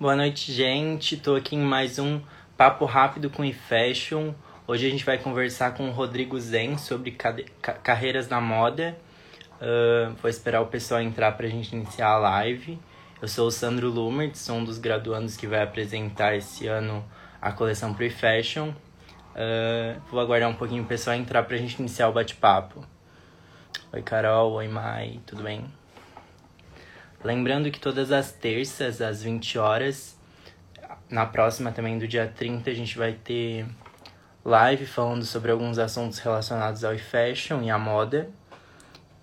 Boa noite, gente. Estou aqui em mais um Papo Rápido com eFashion. Hoje a gente vai conversar com o Rodrigo Zen sobre carreiras na moda. Uh, vou esperar o pessoal entrar para a gente iniciar a live. Eu sou o Sandro Lumert, sou um dos graduandos que vai apresentar esse ano a coleção Pre-Fashion. Uh, vou aguardar um pouquinho o pessoal entrar para a gente iniciar o bate-papo. Oi, Carol. Oi, Mai. Tudo bem? Lembrando que todas as terças, às 20 horas, na próxima também do dia 30, a gente vai ter live falando sobre alguns assuntos relacionados ao fashion e à moda.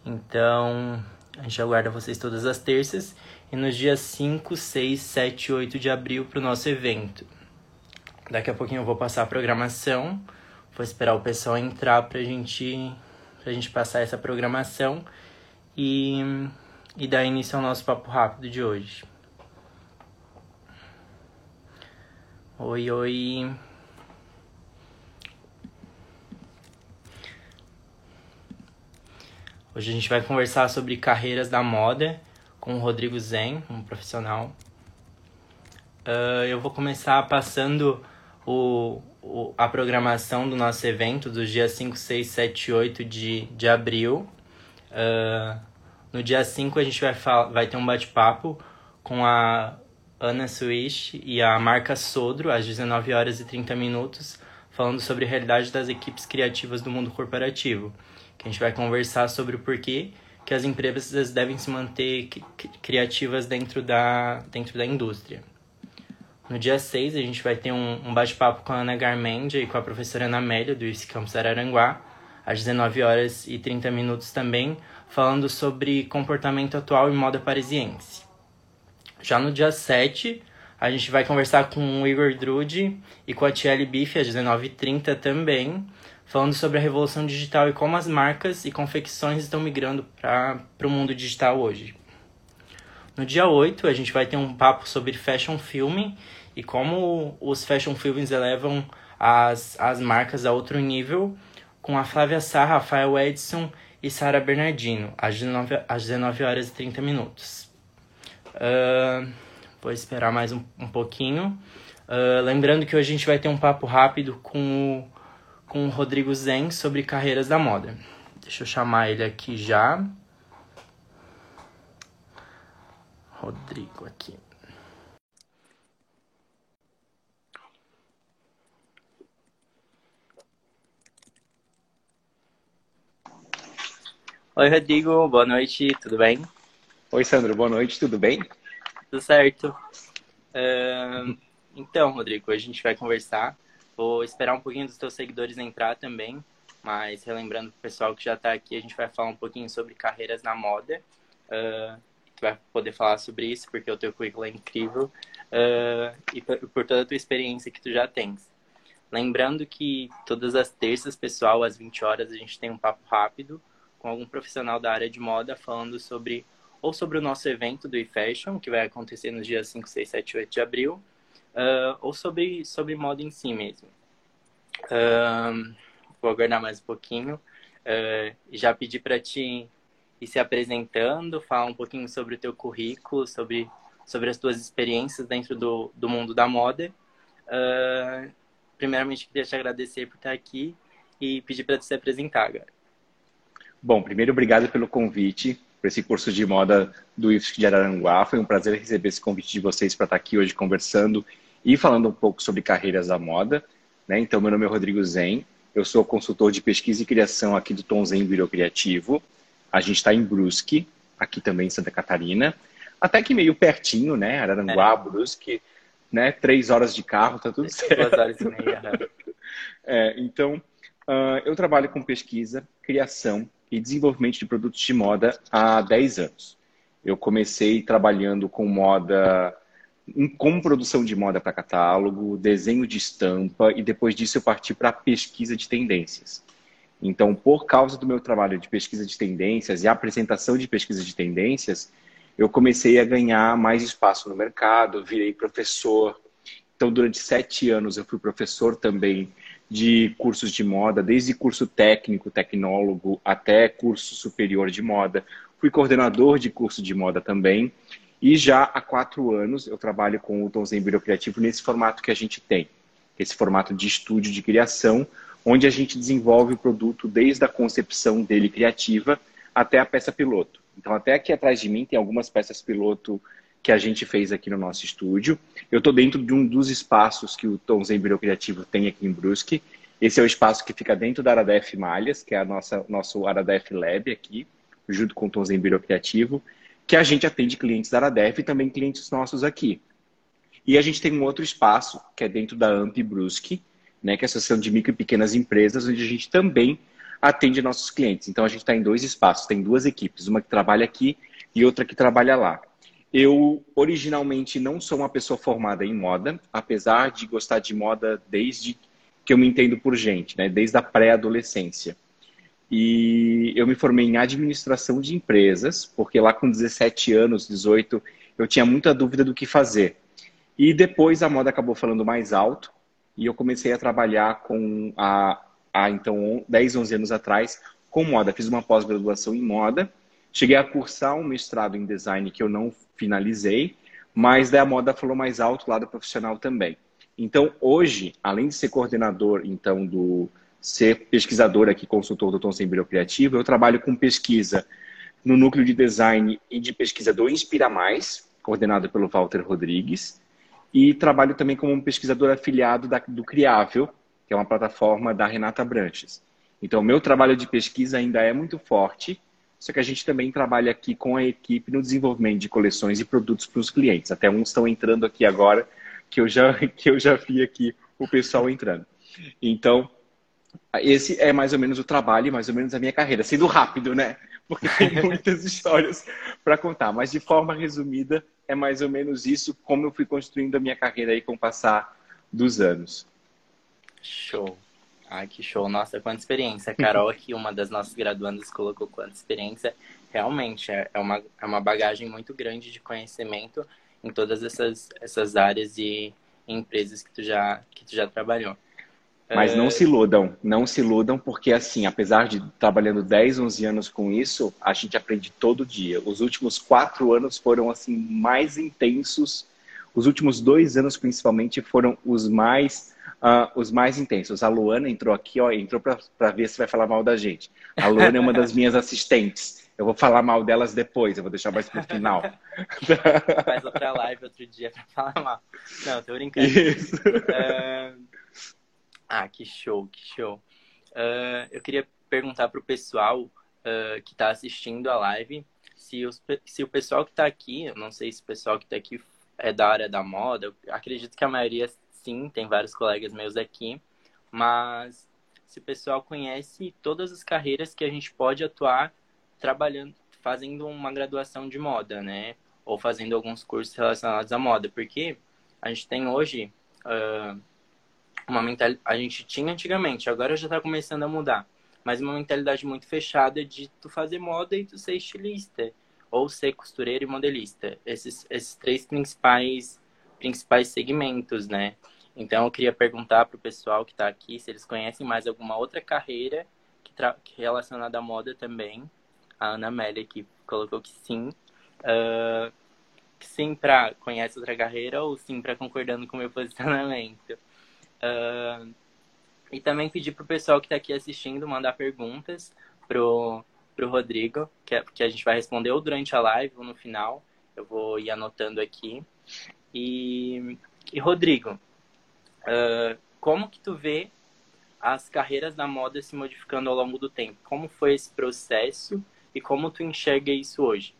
Então, a gente aguarda vocês todas as terças e nos dias 5, 6, 7 e 8 de abril para o nosso evento. Daqui a pouquinho eu vou passar a programação, vou esperar o pessoal entrar para gente, a gente passar essa programação e e dar início ao nosso papo rápido de hoje. Oi, oi. Hoje a gente vai conversar sobre carreiras da moda com o Rodrigo Zen, um profissional. Uh, eu vou começar passando o, o, a programação do nosso evento dos dias 5, 6, 7 e 8 de, de abril. Uh, no dia 5 a gente vai, vai ter um bate-papo com a Ana Swish e a Marca Sodro, às 19 horas e 30 minutos, falando sobre a realidade das equipes criativas do mundo corporativo. Que a gente vai conversar sobre o porquê que as empresas devem se manter criativas dentro da, dentro da indústria. No dia 6, a gente vai ter um, um bate-papo com a Ana Garmendia e com a professora Ana Amélia, do IFSC Campus Araranguá, às 19 horas e 30 minutos também, falando sobre comportamento atual e moda parisiense. Já no dia 7, a gente vai conversar com o Igor Drude e com a Tiele Biff às 19h30 também, falando sobre a revolução digital e como as marcas e confecções estão migrando para o mundo digital hoje. No dia 8, a gente vai ter um papo sobre fashion filming e como os fashion films elevam as, as marcas a outro nível, com a Flávia Sá, Rafael Edson e Sara Bernardino, às 19, às 19 horas e 30 minutos. Uh, vou esperar mais um, um pouquinho. Uh, lembrando que hoje a gente vai ter um papo rápido com o, com o Rodrigo Zen sobre carreiras da moda. Deixa eu chamar ele aqui já. Rodrigo aqui. Oi, Rodrigo, boa noite, tudo bem? Oi, Sandro, boa noite, tudo bem? Tudo certo. Uh, então, Rodrigo, a gente vai conversar. Vou esperar um pouquinho dos teus seguidores entrar também, mas relembrando para o pessoal que já está aqui, a gente vai falar um pouquinho sobre carreiras na moda. Uh, tu vai poder falar sobre isso, porque o teu currículo é incrível uh, e por, por toda a tua experiência que tu já tens. Lembrando que todas as terças, pessoal, às 20 horas, a gente tem um papo rápido com algum profissional da área de moda falando sobre ou sobre o nosso evento do eFashion, que vai acontecer nos dias 5, 6, 7 e 8 de abril, uh, ou sobre, sobre moda em si mesmo. Uh, vou aguardar mais um pouquinho. Uh, já pedi para ti ir se apresentando, falar um pouquinho sobre o teu currículo, sobre, sobre as tuas experiências dentro do, do mundo da moda. primeiramente, queria te agradecer por estar aqui e pedir para te se apresentar agora. Bom, primeiro, obrigado pelo convite para esse curso de moda do IFSC de Araranguá. Foi um prazer receber esse convite de vocês para estar aqui hoje conversando e falando um pouco sobre carreiras da moda. Né? Então, meu nome é Rodrigo Zen, eu sou consultor de pesquisa e criação aqui do Tom Zen Criativo. A gente está em Brusque, aqui também em Santa Catarina. Até que meio pertinho, né? Araranguá, é. Brusque, né? Três horas de carro, tá tudo certo. Duas horas e meia. Né? é, então, uh, eu trabalho com pesquisa, criação e desenvolvimento de produtos de moda há 10 anos. Eu comecei trabalhando com moda, com produção de moda para catálogo, desenho de estampa e depois disso eu parti para pesquisa de tendências. Então, por causa do meu trabalho de pesquisa de tendências e apresentação de pesquisa de tendências, eu comecei a ganhar mais espaço no mercado, virei professor. Então, durante sete anos eu fui professor também de cursos de moda, desde curso técnico, tecnólogo, até curso superior de moda. Fui coordenador de curso de moda também. E já há quatro anos eu trabalho com o Tom Zen Criativo nesse formato que a gente tem, esse formato de estúdio de criação, onde a gente desenvolve o produto desde a concepção dele criativa até a peça piloto. Então, até aqui atrás de mim tem algumas peças piloto que a gente fez aqui no nosso estúdio. Eu estou dentro de um dos espaços que o Tom Zen Criativo tem aqui em Brusque. Esse é o espaço que fica dentro da Aradef Malhas, que é a nossa nosso Aradef Lab aqui, junto com o Tom Zen Criativo, que a gente atende clientes da Aradef e também clientes nossos aqui. E a gente tem um outro espaço, que é dentro da AMP Brusque, né, que é a Associação de Micro e Pequenas Empresas, onde a gente também atende nossos clientes. Então a gente está em dois espaços, tem duas equipes, uma que trabalha aqui e outra que trabalha lá. Eu originalmente não sou uma pessoa formada em moda, apesar de gostar de moda desde que eu me entendo por gente, né? desde a pré-adolescência. E eu me formei em administração de empresas, porque lá com 17 anos, 18, eu tinha muita dúvida do que fazer. E depois a moda acabou falando mais alto e eu comecei a trabalhar com a, a então 10, 11 anos atrás com moda. Fiz uma pós-graduação em moda Cheguei a cursar um mestrado em design que eu não finalizei, mas daí a moda falou mais alto lá do profissional também. Então, hoje, além de ser coordenador, então, do ser pesquisador aqui, consultor do Tom Sembrio Criativo, eu trabalho com pesquisa no núcleo de design e de pesquisa do Inspira Mais, coordenado pelo Walter Rodrigues, e trabalho também como um pesquisador afiliado da, do Criável, que é uma plataforma da Renata Branches. Então, meu trabalho de pesquisa ainda é muito forte, só que a gente também trabalha aqui com a equipe no desenvolvimento de coleções e produtos para os clientes. Até uns estão entrando aqui agora, que eu já, que eu já vi aqui o pessoal entrando. Então, esse é mais ou menos o trabalho, mais ou menos a minha carreira. Sendo rápido, né? Porque tem muitas histórias para contar. Mas de forma resumida, é mais ou menos isso, como eu fui construindo a minha carreira aí com o passar dos anos. Show. Ai, que show. Nossa, quanta experiência. A Carol aqui, uma das nossas graduandas, colocou quanta experiência. Realmente, é, é uma, é uma bagagem muito grande de conhecimento em todas essas, essas áreas e empresas que tu já, que tu já trabalhou. Mas não é... se iludam, não se iludam, porque assim, apesar de trabalhando 10, 11 anos com isso, a gente aprende todo dia. Os últimos quatro anos foram assim mais intensos. Os últimos dois anos, principalmente, foram os mais uh, os mais intensos. A Luana entrou aqui, ó, entrou para ver se vai falar mal da gente. A Luana é uma das minhas assistentes. Eu vou falar mal delas depois, eu vou deixar mais pro final. Faz outra live outro dia para falar mal. Não, tô brincando. Uh... Ah, que show, que show. Uh, eu queria perguntar pro pessoal uh, que está assistindo a live se, os, se o pessoal que está aqui, eu não sei se o pessoal que está aqui é da área da moda, acredito que a maioria sim, tem vários colegas meus aqui, mas se o pessoal conhece todas as carreiras que a gente pode atuar trabalhando, fazendo uma graduação de moda, né? Ou fazendo alguns cursos relacionados à moda, porque a gente tem hoje uh, uma mentalidade, a gente tinha antigamente, agora já está começando a mudar, mas uma mentalidade muito fechada de tu fazer moda e tu ser estilista, ou ser costureiro e modelista. Esses, esses três principais principais segmentos, né? Então, eu queria perguntar para o pessoal que está aqui se eles conhecem mais alguma outra carreira que, que relacionada à moda também. A Ana Amélia que colocou que sim. Uh, sim para conhece outra carreira ou sim para concordando com o meu posicionamento. Uh, e também pedir para o pessoal que está aqui assistindo mandar perguntas pro pro Rodrigo, que, é, que a gente vai responder ou durante a live ou no final. Eu vou ir anotando aqui. E, e Rodrigo, Uh, como que tu vê as carreiras da moda se modificando ao longo do tempo? Como foi esse processo e como tu enxerga isso hoje?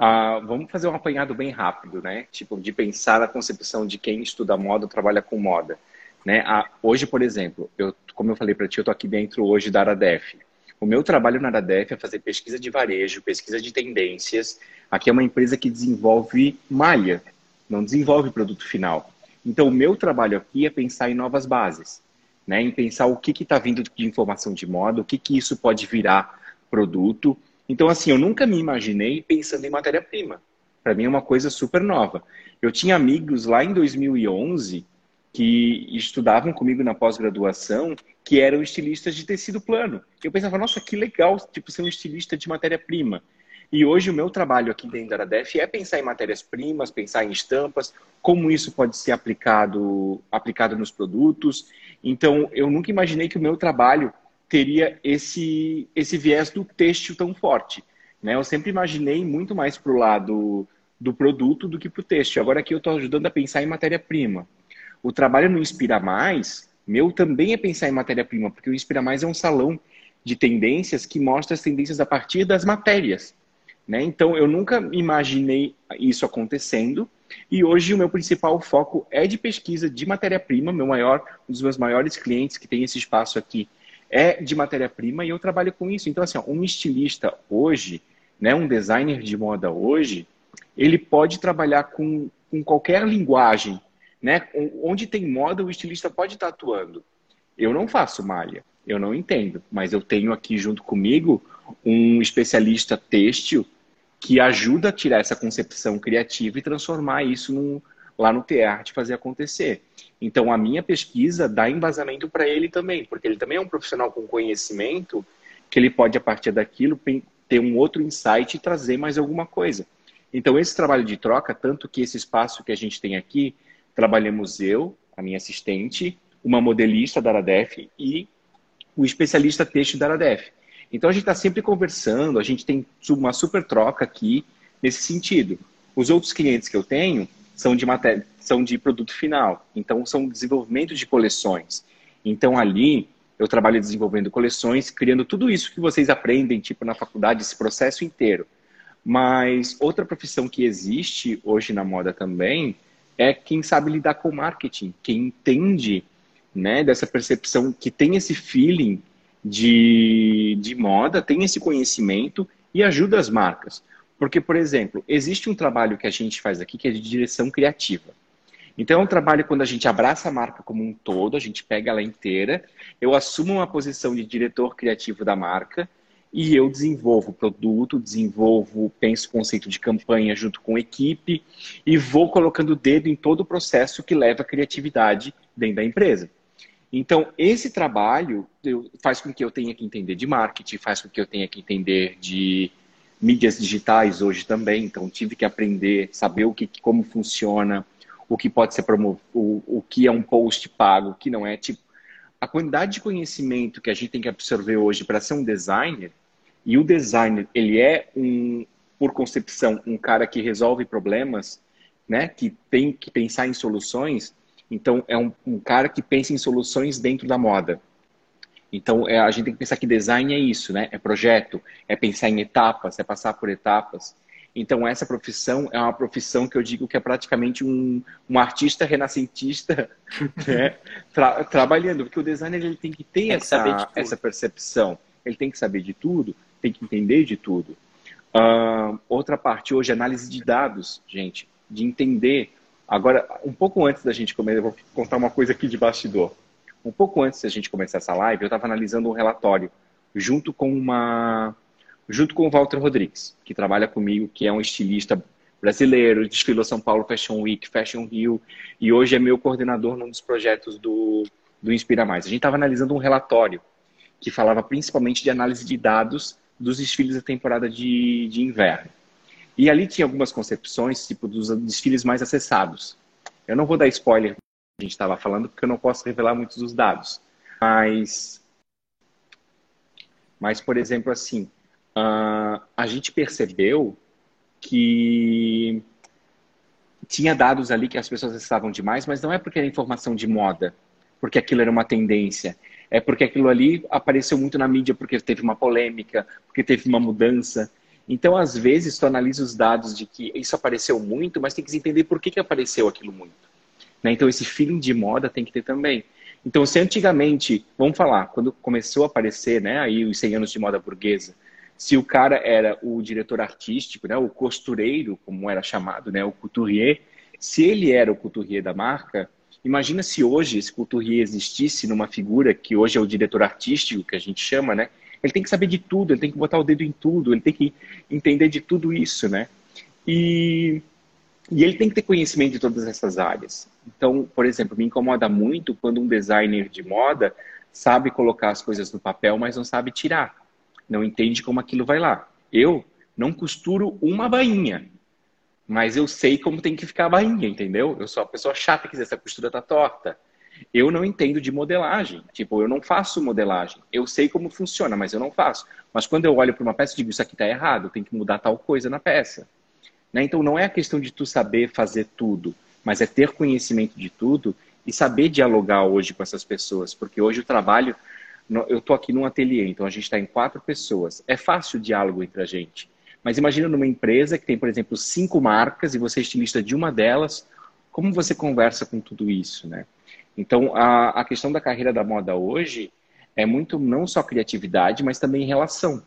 Uh, vamos fazer um apanhado bem rápido, né? Tipo, de pensar na concepção de quem estuda moda trabalha com moda. Né? Uh, hoje, por exemplo, eu, como eu falei para ti, eu tô aqui dentro hoje da Aradef. O meu trabalho na Aradef é fazer pesquisa de varejo, pesquisa de tendências. Aqui é uma empresa que desenvolve malha, não desenvolve produto final. Então, o meu trabalho aqui é pensar em novas bases, né? em pensar o que está vindo de informação de moda, o que, que isso pode virar produto. Então, assim, eu nunca me imaginei pensando em matéria-prima. Para mim é uma coisa super nova. Eu tinha amigos lá em 2011 que estudavam comigo na pós-graduação que eram estilistas de tecido plano. Eu pensava, nossa, que legal, tipo, ser um estilista de matéria-prima. E hoje o meu trabalho aqui dentro da Aradef é pensar em matérias-primas, pensar em estampas, como isso pode ser aplicado, aplicado nos produtos. Então, eu nunca imaginei que o meu trabalho teria esse, esse viés do têxtil tão forte. Né? Eu sempre imaginei muito mais para o lado do produto do que para o têxtil. Agora aqui eu estou ajudando a pensar em matéria-prima. O trabalho no Inspira Mais, meu também é pensar em matéria-prima, porque o Inspira Mais é um salão de tendências que mostra as tendências a partir das matérias. Né? Então, eu nunca imaginei isso acontecendo. E hoje o meu principal foco é de pesquisa de matéria-prima. Meu maior, um dos meus maiores clientes que tem esse espaço aqui é de matéria-prima e eu trabalho com isso. Então, assim, ó, um estilista hoje, né, um designer de moda hoje, ele pode trabalhar com, com qualquer linguagem. Né? Onde tem moda, o estilista pode estar atuando. Eu não faço malha, eu não entendo, mas eu tenho aqui junto comigo um especialista têxtil que ajuda a tirar essa concepção criativa e transformar isso num, lá no TEART fazer acontecer. Então, a minha pesquisa dá embasamento para ele também, porque ele também é um profissional com conhecimento que ele pode, a partir daquilo, ter um outro insight e trazer mais alguma coisa. Então, esse trabalho de troca, tanto que esse espaço que a gente tem aqui, trabalhamos eu, a minha assistente, uma modelista da Aradef e o especialista texto da Aradef. Então, a gente está sempre conversando, a gente tem uma super troca aqui nesse sentido. Os outros clientes que eu tenho, são de matéria, são de produto final. Então, são desenvolvimento de coleções. Então, ali, eu trabalho desenvolvendo coleções, criando tudo isso que vocês aprendem, tipo, na faculdade, esse processo inteiro. Mas outra profissão que existe hoje na moda também é quem sabe lidar com marketing, quem entende né, dessa percepção, que tem esse feeling de, de moda, tem esse conhecimento e ajuda as marcas. Porque, por exemplo, existe um trabalho que a gente faz aqui que é de direção criativa. Então, é um trabalho quando a gente abraça a marca como um todo, a gente pega ela inteira, eu assumo uma posição de diretor criativo da marca e eu desenvolvo produto, desenvolvo, penso conceito de campanha junto com equipe e vou colocando o dedo em todo o processo que leva a criatividade dentro da empresa. Então, esse trabalho faz com que eu tenha que entender de marketing, faz com que eu tenha que entender de mídias digitais hoje também, então tive que aprender, saber o que, como funciona, o que pode ser promovido, o, que é um post pago, o que não é. Tipo, a quantidade de conhecimento que a gente tem que absorver hoje para ser um designer, e o designer, ele é um, por concepção, um cara que resolve problemas, né, que tem que pensar em soluções, então é um, um cara que pensa em soluções dentro da moda. Então, é, a gente tem que pensar que design é isso, né? É projeto, é pensar em etapas, é passar por etapas. Então, essa profissão é uma profissão que eu digo que é praticamente um, um artista renascentista né? Tra trabalhando, porque o designer ele tem que ter tem essa, que essa percepção. Ele tem que saber de tudo, tem que entender de tudo. Uh, outra parte hoje, análise de dados, gente, de entender. Agora, um pouco antes da gente começar, eu vou contar uma coisa aqui de bastidor. Um pouco antes da gente começar essa live, eu estava analisando um relatório junto com uma junto com o Walter Rodrigues, que trabalha comigo, que é um estilista brasileiro, desfilou São Paulo Fashion Week, Fashion Rio, e hoje é meu coordenador num dos projetos do, do Inspira Mais. A gente estava analisando um relatório que falava principalmente de análise de dados dos desfiles da temporada de, de inverno. E ali tinha algumas concepções, tipo, dos desfiles mais acessados. Eu não vou dar spoiler a gente estava falando, porque eu não posso revelar muitos dos dados. Mas, mas por exemplo, assim, uh, a gente percebeu que tinha dados ali que as pessoas acessavam demais, mas não é porque era informação de moda, porque aquilo era uma tendência. É porque aquilo ali apareceu muito na mídia porque teve uma polêmica, porque teve uma mudança. Então, às vezes, tu analisa os dados de que isso apareceu muito, mas tem que entender por que, que apareceu aquilo muito. Né? Então, esse feeling de moda tem que ter também. Então, se antigamente, vamos falar, quando começou a aparecer, né, aí os 100 anos de moda burguesa, se o cara era o diretor artístico, né, o costureiro, como era chamado, né, o couturier, se ele era o couturier da marca, imagina se hoje esse couturier existisse numa figura que hoje é o diretor artístico, que a gente chama, né? Ele tem que saber de tudo, ele tem que botar o dedo em tudo, ele tem que entender de tudo isso, né? E e ele tem que ter conhecimento de todas essas áreas. Então, por exemplo, me incomoda muito quando um designer de moda sabe colocar as coisas no papel, mas não sabe tirar. Não entende como aquilo vai lá. Eu Não costuro uma bainha, mas eu sei como tem que ficar a bainha, entendeu? Eu sou a pessoa chata que diz essa costura tá torta. Eu não entendo de modelagem. Tipo, eu não faço modelagem. Eu sei como funciona, mas eu não faço. Mas quando eu olho para uma peça e digo, isso aqui está errado, tem que mudar tal coisa na peça. Né? Então, não é a questão de tu saber fazer tudo, mas é ter conhecimento de tudo e saber dialogar hoje com essas pessoas. Porque hoje o trabalho... Eu estou aqui num ateliê, então a gente está em quatro pessoas. É fácil o diálogo entre a gente. Mas imagina numa empresa que tem, por exemplo, cinco marcas e você é estilista de uma delas, como você conversa com tudo isso, né? Então, a, a questão da carreira da moda hoje é muito não só criatividade, mas também relação.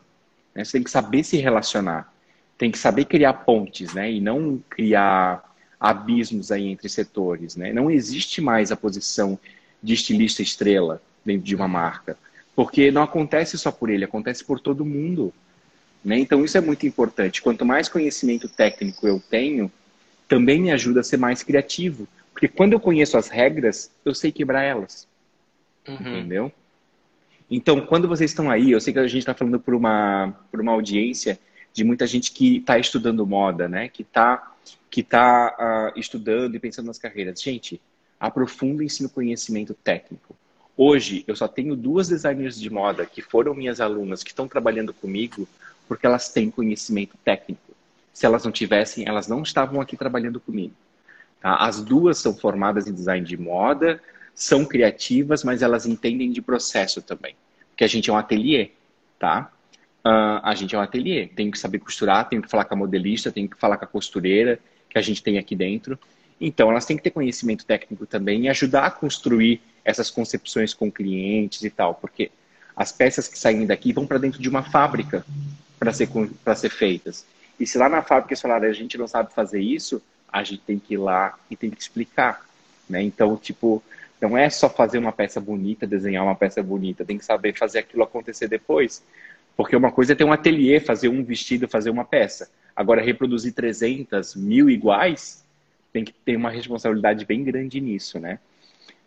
Né? Você tem que saber se relacionar, tem que saber criar pontes, né? E não criar abismos aí entre setores, né? Não existe mais a posição de estilista estrela dentro de uma marca, porque não acontece só por ele, acontece por todo mundo. Né? Então, isso é muito importante. Quanto mais conhecimento técnico eu tenho, também me ajuda a ser mais criativo. Porque quando eu conheço as regras, eu sei quebrar elas. Uhum. Entendeu? Então, quando vocês estão aí, eu sei que a gente está falando por uma, por uma audiência de muita gente que está estudando moda, né? Que está que tá, uh, estudando e pensando nas carreiras. Gente, aprofundem-se no conhecimento técnico. Hoje, eu só tenho duas designers de moda que foram minhas alunas, que estão trabalhando comigo, porque elas têm conhecimento técnico. Se elas não tivessem, elas não estavam aqui trabalhando comigo. Tá? As duas são formadas em design de moda, são criativas, mas elas entendem de processo também. Porque a gente é um ateliê, tá? Uh, a gente é um ateliê. Tem que saber costurar, tem que falar com a modelista, tem que falar com a costureira que a gente tem aqui dentro. Então, elas têm que ter conhecimento técnico também e ajudar a construir essas concepções com clientes e tal, porque as peças que saem daqui vão para dentro de uma fábrica para ser, ser feitas. E se lá na fábrica eles falaram, a gente não sabe fazer isso, a gente tem que ir lá e tem que explicar. Né? Então, tipo, não é só fazer uma peça bonita, desenhar uma peça bonita, tem que saber fazer aquilo acontecer depois. Porque uma coisa é ter um ateliê, fazer um vestido, fazer uma peça. Agora, reproduzir 300, mil iguais, tem que ter uma responsabilidade bem grande nisso, né?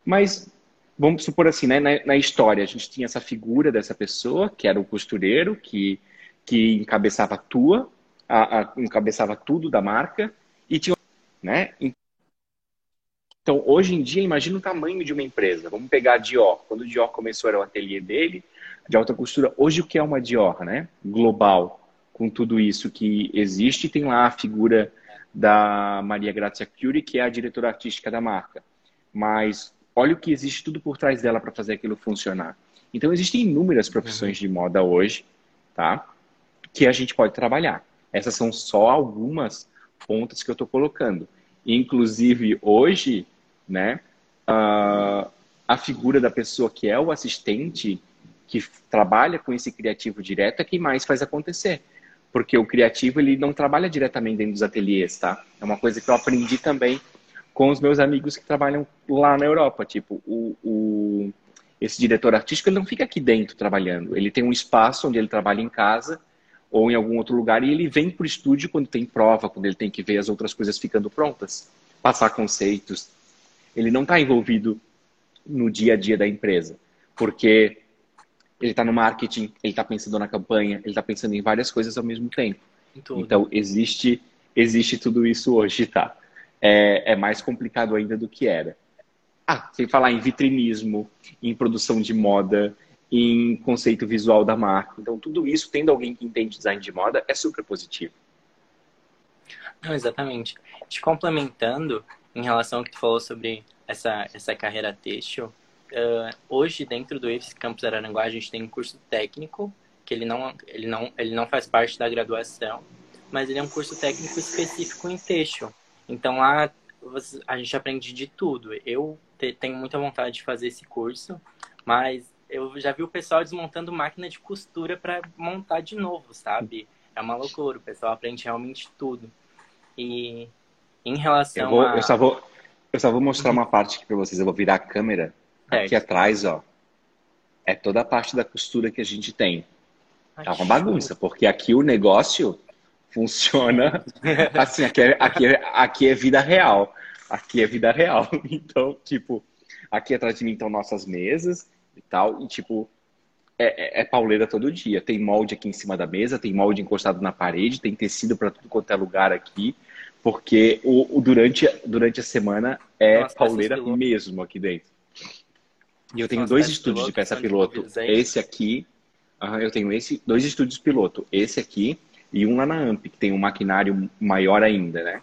Mas, vamos supor assim, né? Na, na história, a gente tinha essa figura dessa pessoa, que era o costureiro, que que encabeçava tua, a, a, encabeçava tudo da marca e tinha, né? Então, hoje em dia, imagina o tamanho de uma empresa. Vamos pegar a Dior. Quando o Dior começou, era o ateliê dele, de alta costura. Hoje, o que é uma Dior, né? Global, com tudo isso que existe. Tem lá a figura da Maria Grazia Curie, que é a diretora artística da marca. Mas olha o que existe tudo por trás dela para fazer aquilo funcionar. Então, existem inúmeras profissões de moda hoje, tá? que a gente pode trabalhar. Essas são só algumas pontas que eu estou colocando. Inclusive, hoje, né, uh, a figura da pessoa que é o assistente, que trabalha com esse criativo direto, é quem mais faz acontecer. Porque o criativo, ele não trabalha diretamente dentro dos ateliês, tá? É uma coisa que eu aprendi também com os meus amigos que trabalham lá na Europa. Tipo, o, o, esse diretor artístico, ele não fica aqui dentro trabalhando. Ele tem um espaço onde ele trabalha em casa ou em algum outro lugar e ele vem para o estúdio quando tem prova, quando ele tem que ver as outras coisas ficando prontas, passar conceitos. Ele não está envolvido no dia a dia da empresa, porque ele está no marketing, ele está pensando na campanha, ele está pensando em várias coisas ao mesmo tempo. Então existe existe tudo isso hoje, tá? É, é mais complicado ainda do que era. Ah, sem falar em vitrinismo, em produção de moda, em conceito visual da marca. Então, tudo isso, tendo alguém que entende design de moda, é super positivo. Não, exatamente. Te complementando, em relação ao que tu falou sobre essa, essa carreira têxtil, uh, hoje, dentro do IFES Campus Araranguá, a gente tem um curso técnico, que ele não, ele, não, ele não faz parte da graduação, mas ele é um curso técnico específico em têxtil. Então, lá a gente aprende de tudo. Eu tenho muita vontade de fazer esse curso, mas eu já vi o pessoal desmontando máquina de costura para montar de novo, sabe? É uma loucura, o pessoal aprende realmente tudo. E em relação eu, vou, a... eu só vou eu só vou mostrar uma parte aqui para vocês. Eu vou virar a câmera aqui atrás, ó. É toda a parte da costura que a gente tem. Tá uma bagunça, porque aqui o negócio funciona assim, aqui é, aqui, é, aqui é vida real. Aqui é vida real. Então, tipo, aqui atrás de mim estão nossas mesas e tal. E, tipo, é, é, é pauleira todo dia. Tem molde aqui em cima da mesa, tem molde encostado na parede, tem tecido para tudo quanto é lugar aqui, porque o, o durante, durante a semana é Nossa, pauleira mesmo aqui dentro. E eu tenho Nossa, dois estúdios de peça piloto. Esse aqui, uh, eu tenho esse, dois estúdios piloto. Esse aqui e um lá na AMP, que tem um maquinário maior ainda, né?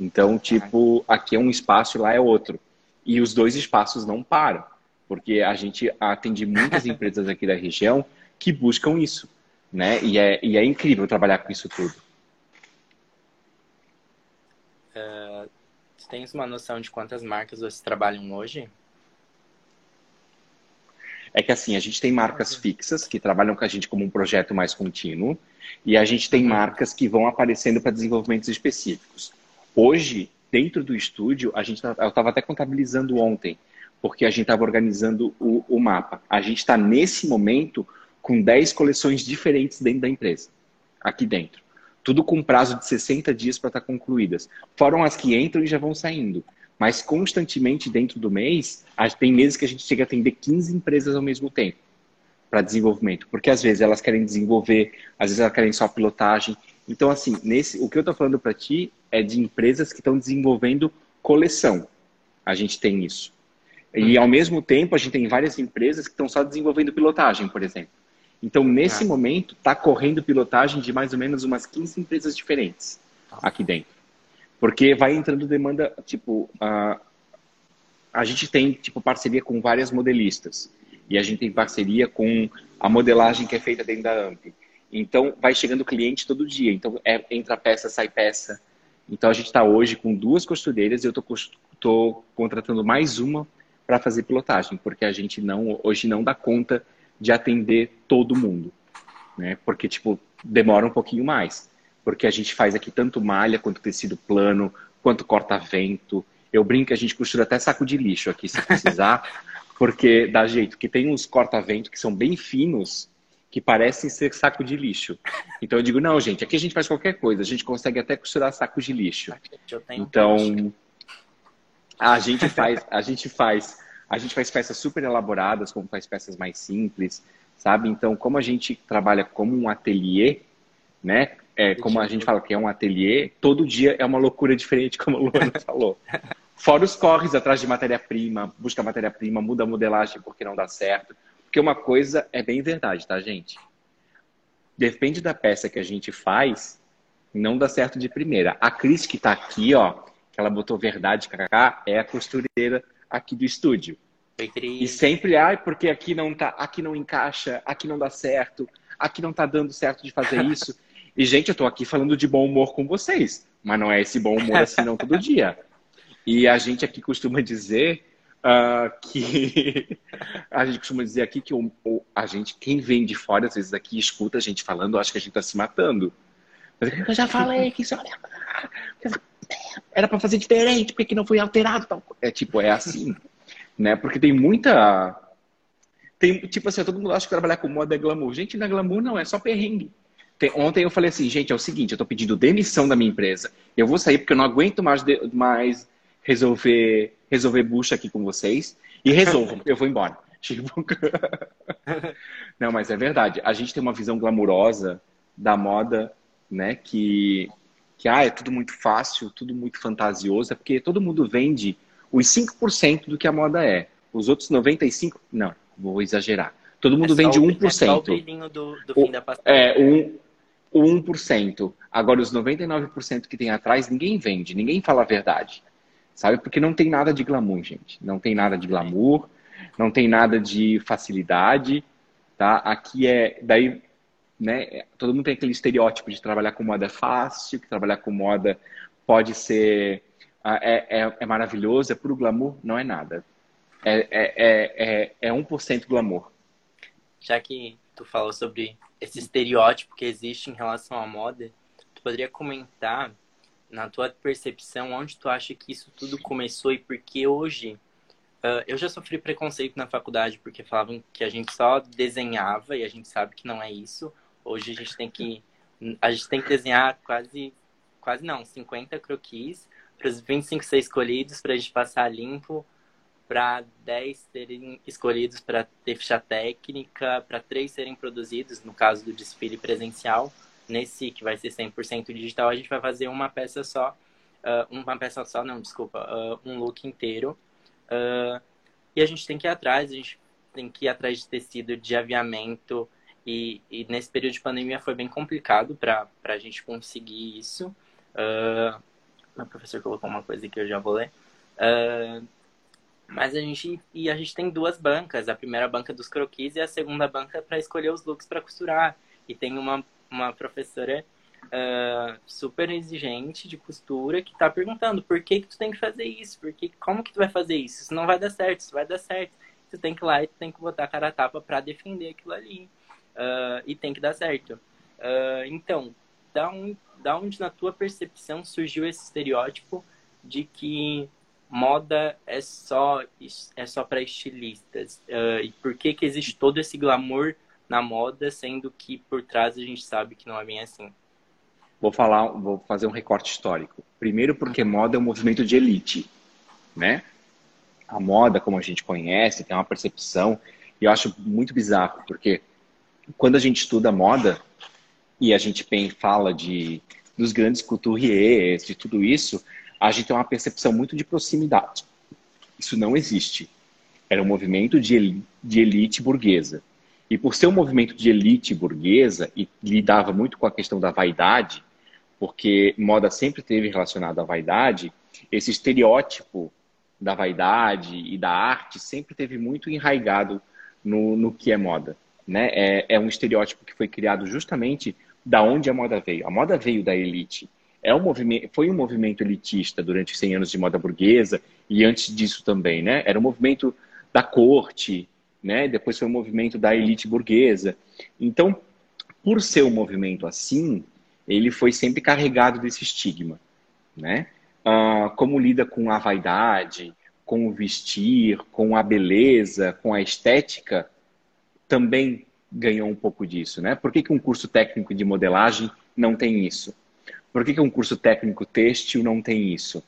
Então, tipo, aqui é um espaço e lá é outro. E os dois espaços não param porque a gente atende muitas empresas aqui da região que buscam isso, né? E é, e é incrível trabalhar com isso tudo. Uh, você tem uma noção de quantas marcas vocês trabalham hoje? É que assim, a gente tem marcas fixas que trabalham com a gente como um projeto mais contínuo e a gente tem marcas que vão aparecendo para desenvolvimentos específicos. Hoje, dentro do estúdio, a gente tá, eu estava até contabilizando ontem porque a gente estava organizando o, o, mapa. A gente está, nesse momento, com 10 coleções diferentes dentro da empresa, aqui dentro. Tudo com prazo de 60 dias para estar tá concluídas. Foram as que entram e já vão saindo. Mas constantemente dentro do mês, tem meses que a gente chega a atender 15 empresas ao mesmo tempo para desenvolvimento. Porque às vezes elas querem desenvolver, às vezes elas querem só pilotagem. Então, assim, nesse, o que eu estou falando para ti é de empresas que estão desenvolvendo coleção. A gente tem isso. E ao mesmo tempo, a gente tem várias empresas que estão só desenvolvendo pilotagem, por exemplo. Então, nesse ah. momento, está correndo pilotagem de mais ou menos umas 15 empresas diferentes aqui dentro. Porque vai entrando demanda, tipo, a, a gente tem, tipo, parceria com várias modelistas. E a gente tem parceria com a modelagem que é feita dentro da AMP. Então, vai chegando cliente todo dia. Então, é, entra peça, sai peça. Então, a gente está hoje com duas costureiras e eu estou contratando mais uma para fazer pilotagem, porque a gente não hoje não dá conta de atender todo mundo, né? Porque tipo demora um pouquinho mais, porque a gente faz aqui tanto malha quanto tecido plano, quanto corta-vento. Eu brinco que a gente costura até saco de lixo aqui se precisar, porque dá jeito. Que tem uns corta-vento que são bem finos, que parecem ser saco de lixo. Então eu digo não, gente, aqui a gente faz qualquer coisa, a gente consegue até costurar saco de lixo. Então a gente faz, a gente faz, a gente faz peças super elaboradas, como faz peças mais simples, sabe? Então, como a gente trabalha como um ateliê, né? É, como a gente fala que é um ateliê, todo dia é uma loucura diferente, como a Luana falou. Fora os corres atrás de matéria-prima, busca matéria-prima, muda a modelagem porque não dá certo. Porque uma coisa é bem verdade, tá, gente? Depende da peça que a gente faz, não dá certo de primeira. A Cris que tá aqui, ó, que ela botou verdade kkk, é a costureira aqui do estúdio. E sempre, ai, ah, porque aqui não tá, aqui não encaixa, aqui não dá certo, aqui não tá dando certo de fazer isso. e, gente, eu tô aqui falando de bom humor com vocês, mas não é esse bom humor assim não todo dia. E a gente aqui costuma dizer uh, que a gente costuma dizer aqui que o, o, a gente, quem vem de fora, às vezes aqui escuta a gente falando, acha que a gente tá se matando. Mas eu já falei que isso era para fazer diferente, porque que não foi alterado? Tal. É tipo, é assim, né? Porque tem muita. Tem, tipo assim, todo mundo acha que trabalhar com moda é glamour. Gente, não é glamour, não, é só perrengue. Tem, ontem eu falei assim, gente, é o seguinte, eu tô pedindo demissão da minha empresa. Eu vou sair porque eu não aguento mais, de, mais resolver, resolver bucha aqui com vocês. E resolvo, eu vou embora. Tipo... não, mas é verdade. A gente tem uma visão glamurosa da moda, né? Que que ah, é tudo muito fácil, tudo muito fantasioso, é porque todo mundo vende os 5% do que a moda é. Os outros 95%, não, vou exagerar. Todo mundo é vende o, 1%. É só o brilhinho do, do fim da pastel. É, um, o 1%. Agora, os 99% que tem atrás, ninguém vende, ninguém fala a verdade. Sabe? Porque não tem nada de glamour, gente. Não tem nada de glamour, não tem nada de facilidade, tá? Aqui é... Daí né? Todo mundo tem aquele estereótipo de trabalhar com moda fácil, que trabalhar com moda pode ser é, é, é maravilhoso, é puro glamour, não é nada. É, é, é, é 1% glamour. Já que tu falou sobre esse estereótipo que existe em relação à moda, tu poderia comentar, na tua percepção, onde tu acha que isso tudo começou e por que hoje Uh, eu já sofri preconceito na faculdade porque falavam que a gente só desenhava e a gente sabe que não é isso. Hoje a gente tem que a gente tem que desenhar quase quase não, 50 croquis para os 25 ser escolhidos para a gente passar limpo para 10 serem escolhidos para ter ficha técnica, para 3 serem produzidos, no caso do desfile presencial. Nesse que vai ser 100% digital, a gente vai fazer uma peça só, uh, uma peça só, não, desculpa, uh, um look inteiro. Uh, e a gente tem que ir atrás, a gente tem que ir atrás de tecido, de aviamento. E, e nesse período de pandemia foi bem complicado para a gente conseguir isso. Uh, meu professor colocou uma coisa que eu já vou ler. Uh, mas a gente e a gente tem duas bancas, a primeira banca dos croquis e a segunda banca para escolher os looks para costurar. E tem uma, uma professora uh, super exigente de costura que está perguntando por que, que tu tem que fazer isso, por que, como que tu vai fazer isso? Isso não vai dar certo, isso vai dar certo. Tu tem que ir lá e tu tem que botar a cara a tapa para defender aquilo ali. Uh, e tem que dar certo. Uh, então, da, um, da onde na tua percepção surgiu esse estereótipo de que moda é só é só para estilistas. Uh, e por que que existe todo esse glamour na moda sendo que por trás a gente sabe que não é bem assim? Vou falar vou fazer um recorte histórico. Primeiro porque moda é um movimento de elite né? A moda como a gente conhece tem uma percepção e eu acho muito bizarro porque quando a gente estuda moda e a gente fala de dos grandes couturiers de tudo isso a gente tem uma percepção muito de proximidade. Isso não existe. Era um movimento de, de elite burguesa. E por ser um movimento de elite burguesa e lidava muito com a questão da vaidade, porque moda sempre teve relacionado à vaidade, esse estereótipo da vaidade e da arte sempre teve muito enraigado no, no que é moda. Né? É, é um estereótipo que foi criado justamente da onde a moda veio. A moda veio da elite é um movimento, foi um movimento elitista durante 100 anos de moda burguesa e antes disso também, né? Era um movimento da corte, né? Depois foi um movimento da elite burguesa. Então, por ser um movimento assim, ele foi sempre carregado desse estigma, né? Ah, como lida com a vaidade, com o vestir, com a beleza, com a estética, também ganhou um pouco disso, né? Por que, que um curso técnico de modelagem não tem isso? Por que, que um curso técnico têxtil não tem isso?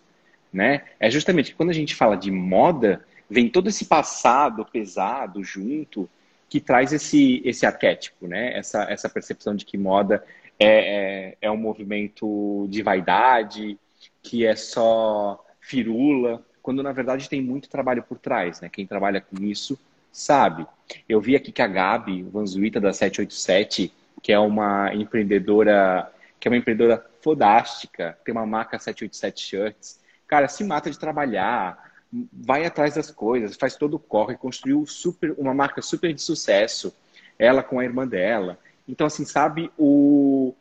Né? É justamente que quando a gente fala de moda, vem todo esse passado pesado junto que traz esse, esse arquétipo, né? essa, essa percepção de que moda é, é, é um movimento de vaidade, que é só firula, quando na verdade tem muito trabalho por trás. Né? Quem trabalha com isso sabe. Eu vi aqui que a Gabi Vanzuita da 787, que é uma empreendedora que é uma empreendedora fodástica, tem uma marca 787 Shirts. Cara, se mata de trabalhar, vai atrás das coisas, faz todo o corre, construiu super, uma marca super de sucesso, ela com a irmã dela. Então, assim, sabe o,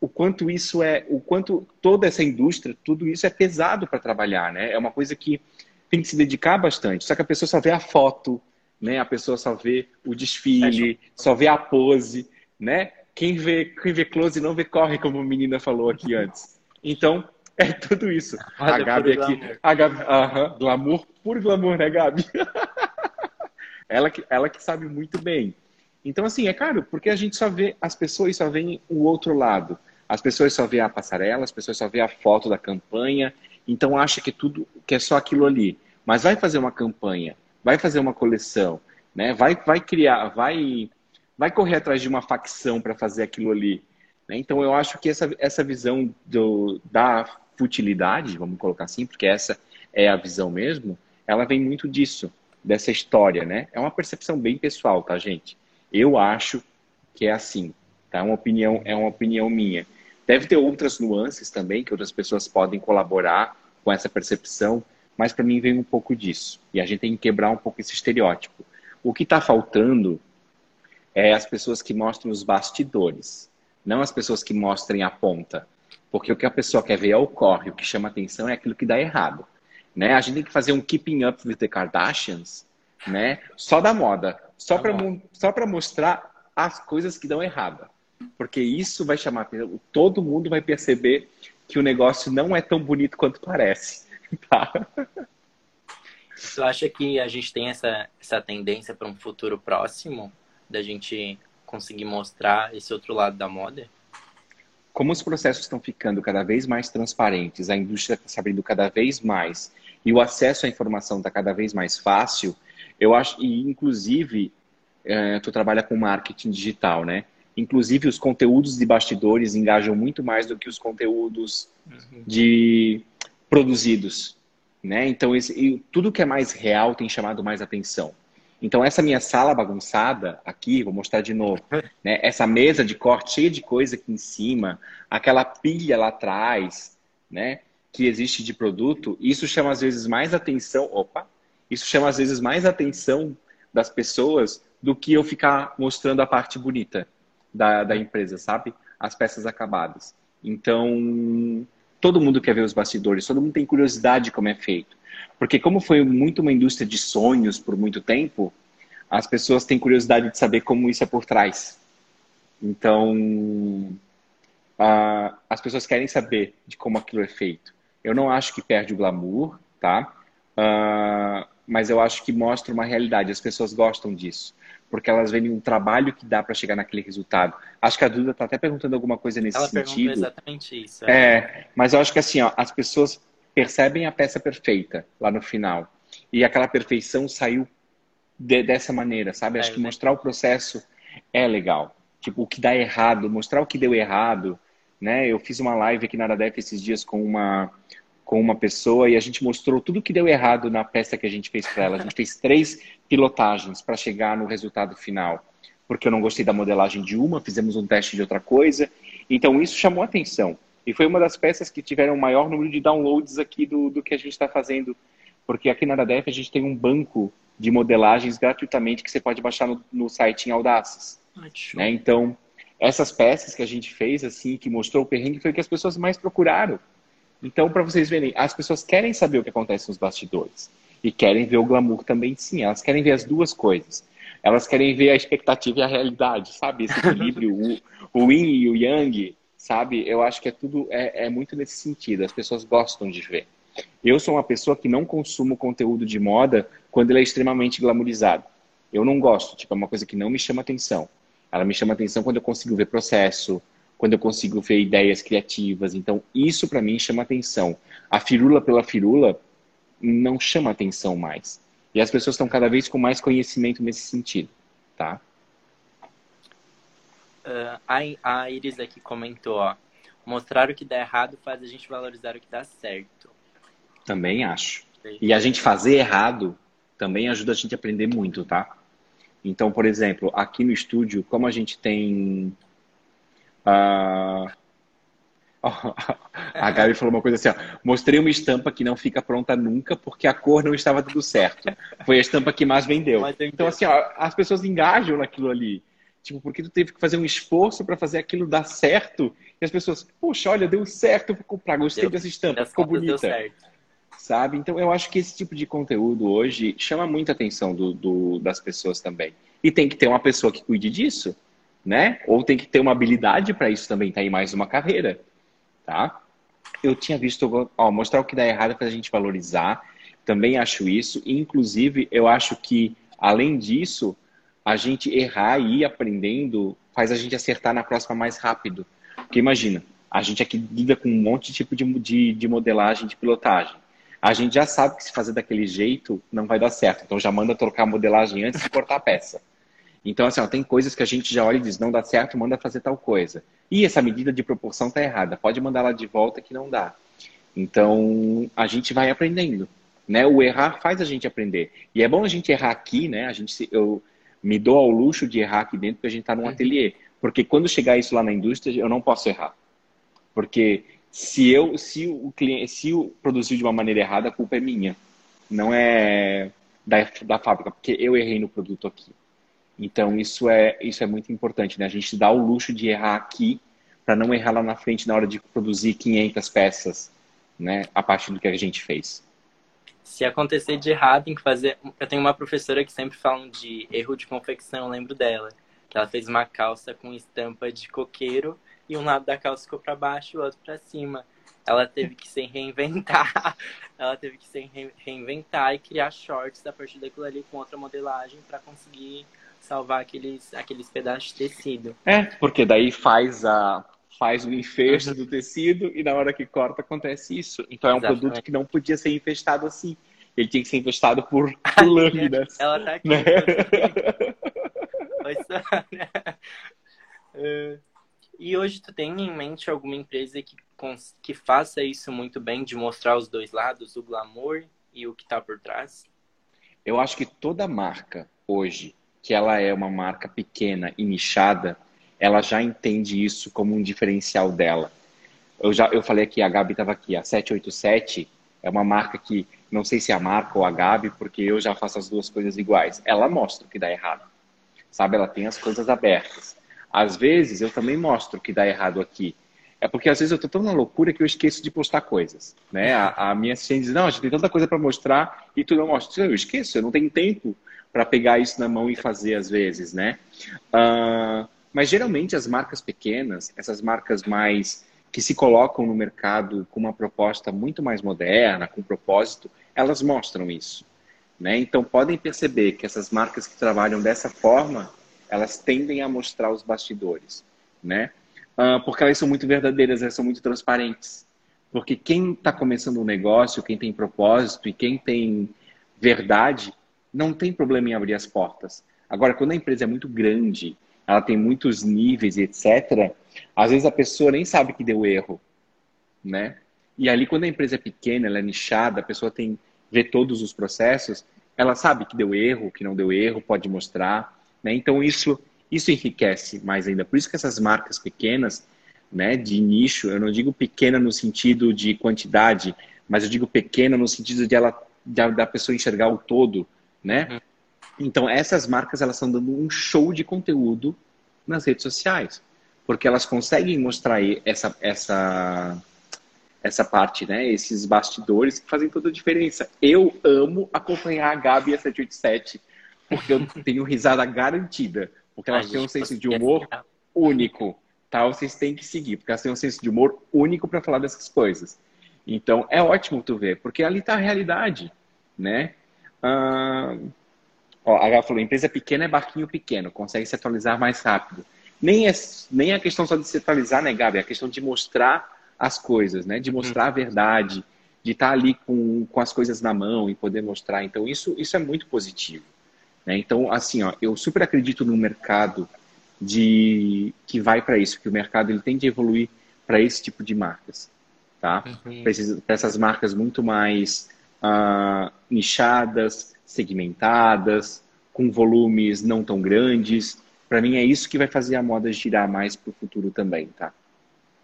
o quanto isso é, o quanto toda essa indústria, tudo isso é pesado para trabalhar, né? É uma coisa que tem que se dedicar bastante. Só que a pessoa só vê a foto, né? A pessoa só vê o desfile, só vê a pose, né? Quem vê, quem vê close não vê corre, como a menina falou aqui antes. Então, é tudo isso. Olha, a Gabi aqui. Glamour. A Gabi, -huh, glamour, puro glamour, né, Gabi? ela, que, ela que sabe muito bem. Então, assim, é caro, porque a gente só vê, as pessoas só veem o outro lado. As pessoas só vê a passarela, as pessoas só vê a foto da campanha, então acha que tudo, que é só aquilo ali. Mas vai fazer uma campanha, vai fazer uma coleção, né? Vai, vai criar, vai vai correr atrás de uma facção para fazer aquilo ali. Né? Então, eu acho que essa, essa visão do, da futilidade, vamos colocar assim, porque essa é a visão mesmo, ela vem muito disso, dessa história, né? É uma percepção bem pessoal, tá, gente? Eu acho que é assim, tá? Uma opinião, é uma opinião minha. Deve ter outras nuances também que outras pessoas podem colaborar com essa percepção, mas para mim vem um pouco disso. E a gente tem que quebrar um pouco esse estereótipo. O que está faltando é as pessoas que mostram os bastidores, não as pessoas que mostrem a ponta. Porque o que a pessoa quer ver é o corre, o que chama atenção é aquilo que dá errado. Né? A gente tem que fazer um keeping up with the Kardashians, né? Só da moda, só para só para mostrar as coisas que dão errado. Porque isso vai chamar atenção, todo mundo vai perceber que o negócio não é tão bonito quanto parece. Tá? Tu acha que a gente tem essa, essa tendência para um futuro próximo? da gente conseguir mostrar esse outro lado da moda? Como os processos estão ficando cada vez mais transparentes, a indústria está se abrindo cada vez mais e o acesso à informação está cada vez mais fácil, eu acho, e inclusive, é, tu trabalha com marketing digital, né? Inclusive, os conteúdos de bastidores engajam muito mais do que os conteúdos uhum. de produzidos, né? Então, esse, tudo que é mais real tem chamado mais atenção. Então, essa minha sala bagunçada aqui, vou mostrar de novo, né? Essa mesa de corte cheia de coisa aqui em cima, aquela pilha lá atrás, né? Que existe de produto, isso chama às vezes mais atenção. Opa! Isso chama às vezes mais atenção das pessoas do que eu ficar mostrando a parte bonita da, da empresa, sabe? As peças acabadas. Então, todo mundo quer ver os bastidores, todo mundo tem curiosidade de como é feito. Porque como foi muito uma indústria de sonhos por muito tempo, as pessoas têm curiosidade de saber como isso é por trás. Então, as pessoas querem saber de como aquilo é feito. Eu não acho que perde o glamour, tá? Uh, mas eu acho que mostra uma realidade. As pessoas gostam disso porque elas veem um trabalho que dá para chegar naquele resultado. Acho que a Duda está até perguntando alguma coisa nesse Ela sentido. exatamente isso. É. é, mas eu acho que assim, ó, as pessoas percebem a peça perfeita lá no final. E aquela perfeição saiu de, dessa maneira, sabe? Acho é, que mostrar o processo é legal. Tipo, o que dá errado, mostrar o que deu errado, né? Eu fiz uma live aqui na Aradef esses dias com uma com uma pessoa e a gente mostrou tudo que deu errado na peça que a gente fez para ela. A gente fez três pilotagens para chegar no resultado final, porque eu não gostei da modelagem de uma, fizemos um teste de outra coisa. Então isso chamou atenção. E foi uma das peças que tiveram o maior número de downloads aqui do, do que a gente está fazendo. Porque aqui na Aradef a gente tem um banco de modelagens gratuitamente que você pode baixar no, no site em Audaces. Né? Então, essas peças que a gente fez, assim, que mostrou o perrengue, foi o que as pessoas mais procuraram. Então, para vocês verem, as pessoas querem saber o que acontece nos bastidores e querem ver o glamour também, sim. Elas querem ver as duas coisas. Elas querem ver a expectativa e a realidade, sabe? Esse equilíbrio, o, o yin e o yang, sabe? Eu acho que é tudo é, é muito nesse sentido. As pessoas gostam de ver. Eu sou uma pessoa que não consumo conteúdo de moda quando ele é extremamente glamourizado. Eu não gosto, tipo, é uma coisa que não me chama atenção. Ela me chama atenção quando eu consigo ver processo, quando eu consigo ver ideias criativas. Então, isso para mim chama atenção. A firula pela firula não chama atenção mais. E as pessoas estão cada vez com mais conhecimento nesse sentido, tá? Uh, a, a Iris aqui comentou, ó. Mostrar o que dá errado faz a gente valorizar o que dá certo. Também acho. E a gente fazer errado também ajuda a gente a aprender muito, tá? Então, por exemplo, aqui no estúdio, como a gente tem ah, a Gabi falou uma coisa assim, ó, mostrei uma estampa que não fica pronta nunca porque a cor não estava tudo certo. Foi a estampa que mais vendeu. Então, assim, ó, as pessoas engajam naquilo ali. Tipo, porque tu teve que fazer um esforço para fazer aquilo dar certo e as pessoas, poxa, olha, deu certo, vou comprar, gostei deu, dessa estampa, ficou bonita. Sabe? Então, eu acho que esse tipo de conteúdo hoje chama muita atenção do, do, das pessoas também. E tem que ter uma pessoa que cuide disso né? Ou tem que ter uma habilidade para isso também, tá aí mais uma carreira, tá? Eu tinha visto, ó, mostrar o que dá errado para a gente valorizar, também acho isso, inclusive eu acho que, além disso, a gente errar e ir aprendendo faz a gente acertar na próxima mais rápido. Porque imagina, a gente aqui lida com um monte de tipo de, de, de modelagem, de pilotagem. A gente já sabe que se fazer daquele jeito não vai dar certo, então já manda trocar a modelagem antes de cortar a peça. Então, assim, ó, tem coisas que a gente já olha e diz, não dá certo, manda fazer tal coisa. E essa medida de proporção tá errada, pode mandar lá de volta que não dá. Então, a gente vai aprendendo, né? O errar faz a gente aprender. E é bom a gente errar aqui, né? A gente, eu me dou ao luxo de errar aqui dentro porque a gente está num uhum. ateliê. Porque quando chegar isso lá na indústria, eu não posso errar. Porque se eu, se o cliente, se o produziu de uma maneira errada, a culpa é minha. Não é da, da fábrica, porque eu errei no produto aqui. Então, isso é, isso é muito importante, né? A gente dá o luxo de errar aqui para não errar lá na frente na hora de produzir 500 peças, né? A partir do que a gente fez. Se acontecer de errar, tem que fazer... Eu tenho uma professora que sempre fala de erro de confecção, lembro dela. Que ela fez uma calça com estampa de coqueiro e um lado da calça ficou para baixo o outro para cima. Ela teve que se reinventar. ela teve que se reinventar e criar shorts a partir daquilo ali com outra modelagem para conseguir salvar aqueles, aqueles pedaços de tecido. É, porque daí faz a, faz o enfeite do tecido e na hora que corta acontece isso. Então é um Exatamente. produto que não podia ser infestado assim. Ele tinha que ser infestado por, lâminas. Ela tá aqui. Né? Oi, né? Uh, e hoje tu tem em mente alguma empresa que, que faça isso muito bem, de mostrar os dois lados, o glamour e o que está por trás? Eu acho que toda marca hoje, que ela é uma marca pequena e nichada, ela já entende isso como um diferencial dela. Eu já eu falei aqui, a Gabi estava aqui, a 787 é uma marca que, não sei se é a marca ou a Gabi, porque eu já faço as duas coisas iguais. Ela mostra o que dá errado. Sabe, ela tem as coisas abertas. Às vezes eu também mostro o que dá errado aqui. É porque às vezes eu estou tão na loucura que eu esqueço de postar coisas. Né? A, a minha assistente diz, não, a gente tem tanta coisa para mostrar e tu não mostra. Eu esqueço, eu não tenho tempo para pegar isso na mão e fazer às vezes, né? Uh, mas geralmente as marcas pequenas, essas marcas mais que se colocam no mercado com uma proposta muito mais moderna, com propósito, elas mostram isso. Né? Então podem perceber que essas marcas que trabalham dessa forma, elas tendem a mostrar os bastidores, né? Uh, porque elas são muito verdadeiras, elas são muito transparentes. Porque quem está começando um negócio, quem tem propósito e quem tem verdade, não tem problema em abrir as portas. Agora, quando a empresa é muito grande, ela tem muitos níveis etc., às vezes a pessoa nem sabe que deu erro, né? E ali, quando a empresa é pequena, ela é nichada, a pessoa tem vê todos os processos, ela sabe que deu erro, que não deu erro, pode mostrar, né? Então isso isso enriquece mais ainda. Por isso que essas marcas pequenas, né, de nicho, eu não digo pequena no sentido de quantidade, mas eu digo pequena no sentido de ela da pessoa enxergar o todo, né? Uhum. Então, essas marcas elas estão dando um show de conteúdo nas redes sociais, porque elas conseguem mostrar essa, essa, essa parte, né? Esses bastidores que fazem toda a diferença. Eu amo acompanhar a Gabi a 787, porque eu tenho risada garantida, porque elas têm um senso de humor único, tá? Vocês têm que seguir, porque elas têm um senso de humor único para falar dessas coisas. Então, é ótimo tu ver, porque ali está a realidade, né? Ah, Ó, a Gal falou, empresa pequena é barquinho pequeno, consegue se atualizar mais rápido. Nem é, nem é a questão só de se atualizar, né, Gabi? É a questão de mostrar as coisas, né? De mostrar a verdade, de estar ali com, com as coisas na mão e poder mostrar. Então, isso, isso é muito positivo. Né? Então, assim, ó, eu super acredito no mercado de que vai para isso, que o mercado ele tem de evoluir para esse tipo de marcas, tá? Uhum. Para essas marcas muito mais uh, nichadas, segmentadas, com volumes não tão grandes. Para mim é isso que vai fazer a moda girar mais para o futuro também, tá?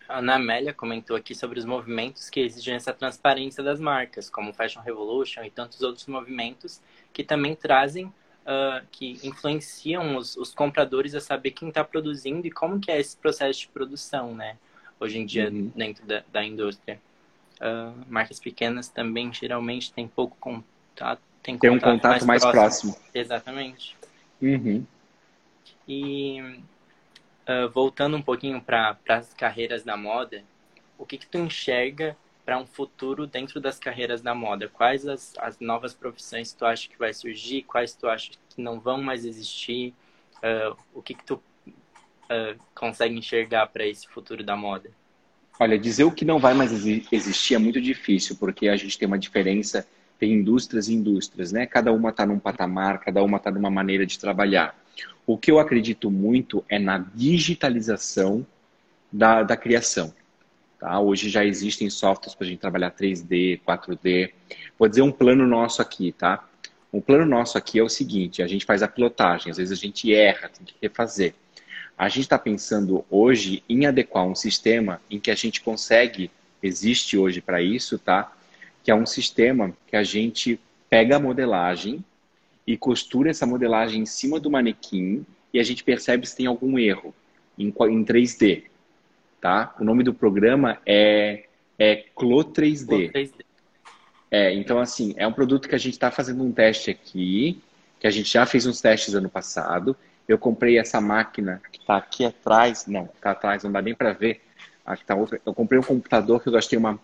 A Ana Amélia comentou aqui sobre os movimentos que exigem essa transparência das marcas, como Fashion Revolution e tantos outros movimentos que também trazem, uh, que influenciam os, os, compradores a saber quem está produzindo e como que é esse processo de produção, né? Hoje em dia, uhum. dentro da, da indústria. Uh, marcas pequenas também geralmente têm pouco contato tem, tem um contato mais, mais próximo. próximo. Exatamente. Uhum. E uh, voltando um pouquinho para as carreiras da moda, o que, que tu enxerga para um futuro dentro das carreiras da moda? Quais as, as novas profissões tu acha que vai surgir? Quais tu acha que não vão mais existir? Uh, o que, que tu uh, consegue enxergar para esse futuro da moda? Olha, dizer o que não vai mais existir é muito difícil, porque a gente tem uma diferença tem indústrias e indústrias, né? Cada uma está num patamar, cada uma está numa maneira de trabalhar. O que eu acredito muito é na digitalização da, da criação. Tá? Hoje já existem softwares para a gente trabalhar 3D, 4D. Vou dizer um plano nosso aqui, tá? Um plano nosso aqui é o seguinte: a gente faz a pilotagem, às vezes a gente erra, tem que refazer. A gente está pensando hoje em adequar um sistema em que a gente consegue, existe hoje para isso, tá? que é um sistema que a gente pega a modelagem e costura essa modelagem em cima do manequim e a gente percebe se tem algum erro em, em 3D. Tá? O nome do programa é, é Clo 3D. 3D. É, então, assim, é um produto que a gente está fazendo um teste aqui, que a gente já fez uns testes ano passado. Eu comprei essa máquina que está aqui atrás, não, está atrás, não dá nem para ver. Aqui tá outra. Eu comprei um computador que eu gastei uma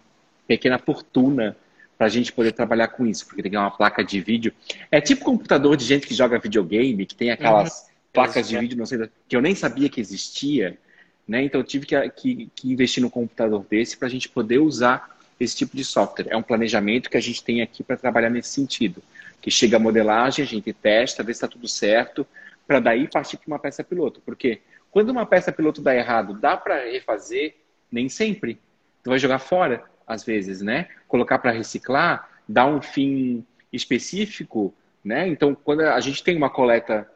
pequena fortuna para a gente poder trabalhar com isso, porque tem uma placa de vídeo. É tipo computador de gente que joga videogame, que tem aquelas uhum. placas de vídeo, não sei, que eu nem sabia que existia. Né? Então, eu tive que, que, que investir no computador desse para a gente poder usar esse tipo de software. É um planejamento que a gente tem aqui para trabalhar nesse sentido. Que chega a modelagem, a gente testa, vê se está tudo certo, para daí partir para uma peça piloto. Porque quando uma peça piloto dá errado, dá para refazer? Nem sempre. Tu vai jogar fora, às vezes, né? Colocar para reciclar, dar um fim específico, né? Então, quando a gente tem uma coleta,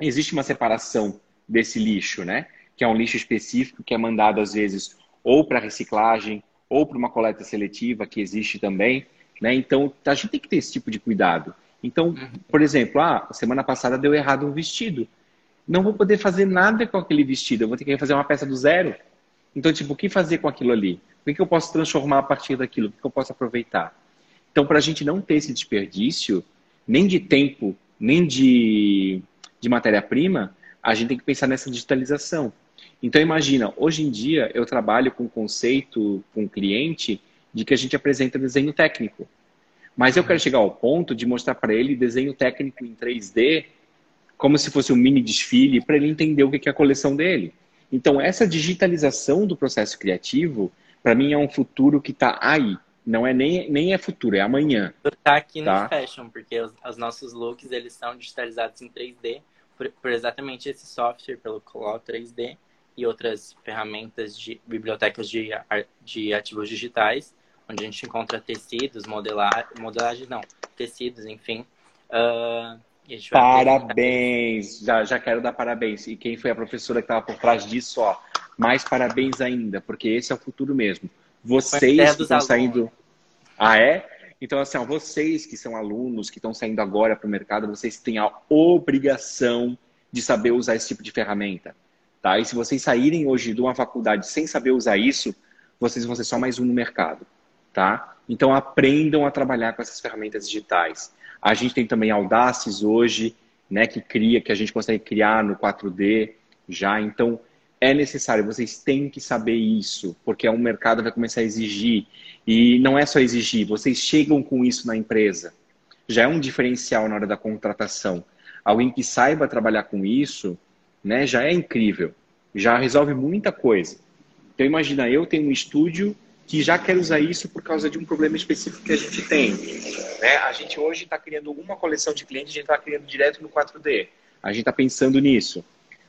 existe uma separação desse lixo, né? Que é um lixo específico que é mandado, às vezes, ou para reciclagem, ou para uma coleta seletiva, que existe também, né? Então, a gente tem que ter esse tipo de cuidado. Então, uhum. por exemplo, ah, semana passada deu errado um vestido não vou poder fazer nada com aquele vestido, eu vou ter que fazer uma peça do zero. Então, tipo, o que fazer com aquilo ali? O que eu posso transformar a partir daquilo? O que eu posso aproveitar? Então, para a gente não ter esse desperdício, nem de tempo, nem de, de matéria-prima, a gente tem que pensar nessa digitalização. Então, imagina, hoje em dia eu trabalho com o conceito com o cliente de que a gente apresenta desenho técnico. Mas eu quero chegar ao ponto de mostrar para ele desenho técnico em 3D como se fosse um mini desfile, para ele entender o que é a coleção dele. Então, essa digitalização do processo criativo, para mim, é um futuro que está aí. Não é nem, nem é futuro, é amanhã. Está aqui tá? no Fashion, porque os, os, nossos looks eles são digitalizados em 3D por, por exatamente esse software, pelo Claw 3D e outras ferramentas de bibliotecas de, de ativos digitais, onde a gente encontra tecidos, modelar, modelagem não, tecidos, enfim. Uh, Parabéns! Já, já quero dar parabéns. E quem foi a professora que estava por trás disso, ó, mais parabéns ainda, porque esse é o futuro mesmo. Vocês que estão saindo. Ah, é? Então, assim, ó, vocês que são alunos, que estão saindo agora para o mercado, vocês têm a obrigação de saber usar esse tipo de ferramenta. Tá? E se vocês saírem hoje de uma faculdade sem saber usar isso, vocês vão ser só mais um no mercado. Tá? Então, aprendam a trabalhar com essas ferramentas digitais. A gente tem também Audaces hoje, né, que cria, que a gente consegue criar no 4D já. Então, é necessário, vocês têm que saber isso, porque o é mercado vai começar a exigir. E não é só exigir, vocês chegam com isso na empresa. Já é um diferencial na hora da contratação. Alguém que saiba trabalhar com isso, né, já é incrível. Já resolve muita coisa. Então, imagina, eu tenho um estúdio que já quer usar isso por causa de um problema específico que a gente tem. Né? A gente hoje está criando uma coleção de clientes, a gente está criando direto no 4D. A gente está pensando nisso.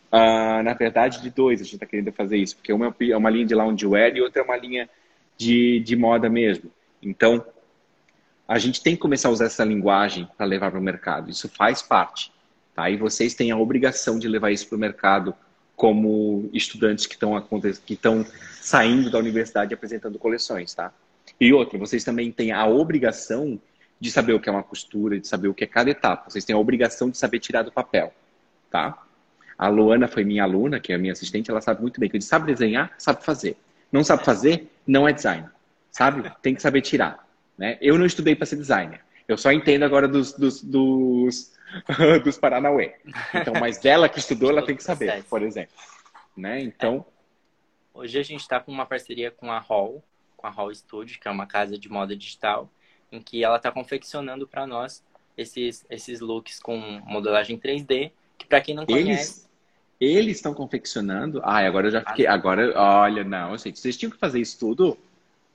Uh, na verdade, de dois a gente está querendo fazer isso, porque uma é uma linha de loungewear e outra é uma linha de, de moda mesmo. Então, a gente tem que começar a usar essa linguagem para levar para o mercado. Isso faz parte. Tá? E vocês têm a obrigação de levar isso para o mercado como estudantes que estão saindo da universidade apresentando coleções, tá? E outra, vocês também têm a obrigação de saber o que é uma costura, de saber o que é cada etapa. Vocês têm a obrigação de saber tirar do papel, tá? A Luana foi minha aluna, que é a minha assistente, ela sabe muito bem que sabe desenhar, sabe fazer. Não sabe fazer, não é design, sabe? Tem que saber tirar, né? Eu não estudei para ser designer. Eu só entendo agora dos, dos, dos dos Paranauê. Então, mas ela que estudou, ela tem que saber, por exemplo. Né? Então. É. Hoje a gente está com uma parceria com a Hall, com a Hall Studio, que é uma casa de moda digital, em que ela está confeccionando para nós esses, esses looks com modelagem 3D, que para quem não conhece. Eles, eles estão confeccionando. Ai, agora eu já fiquei. Agora, olha, não, sei. Vocês tinham que fazer isso tudo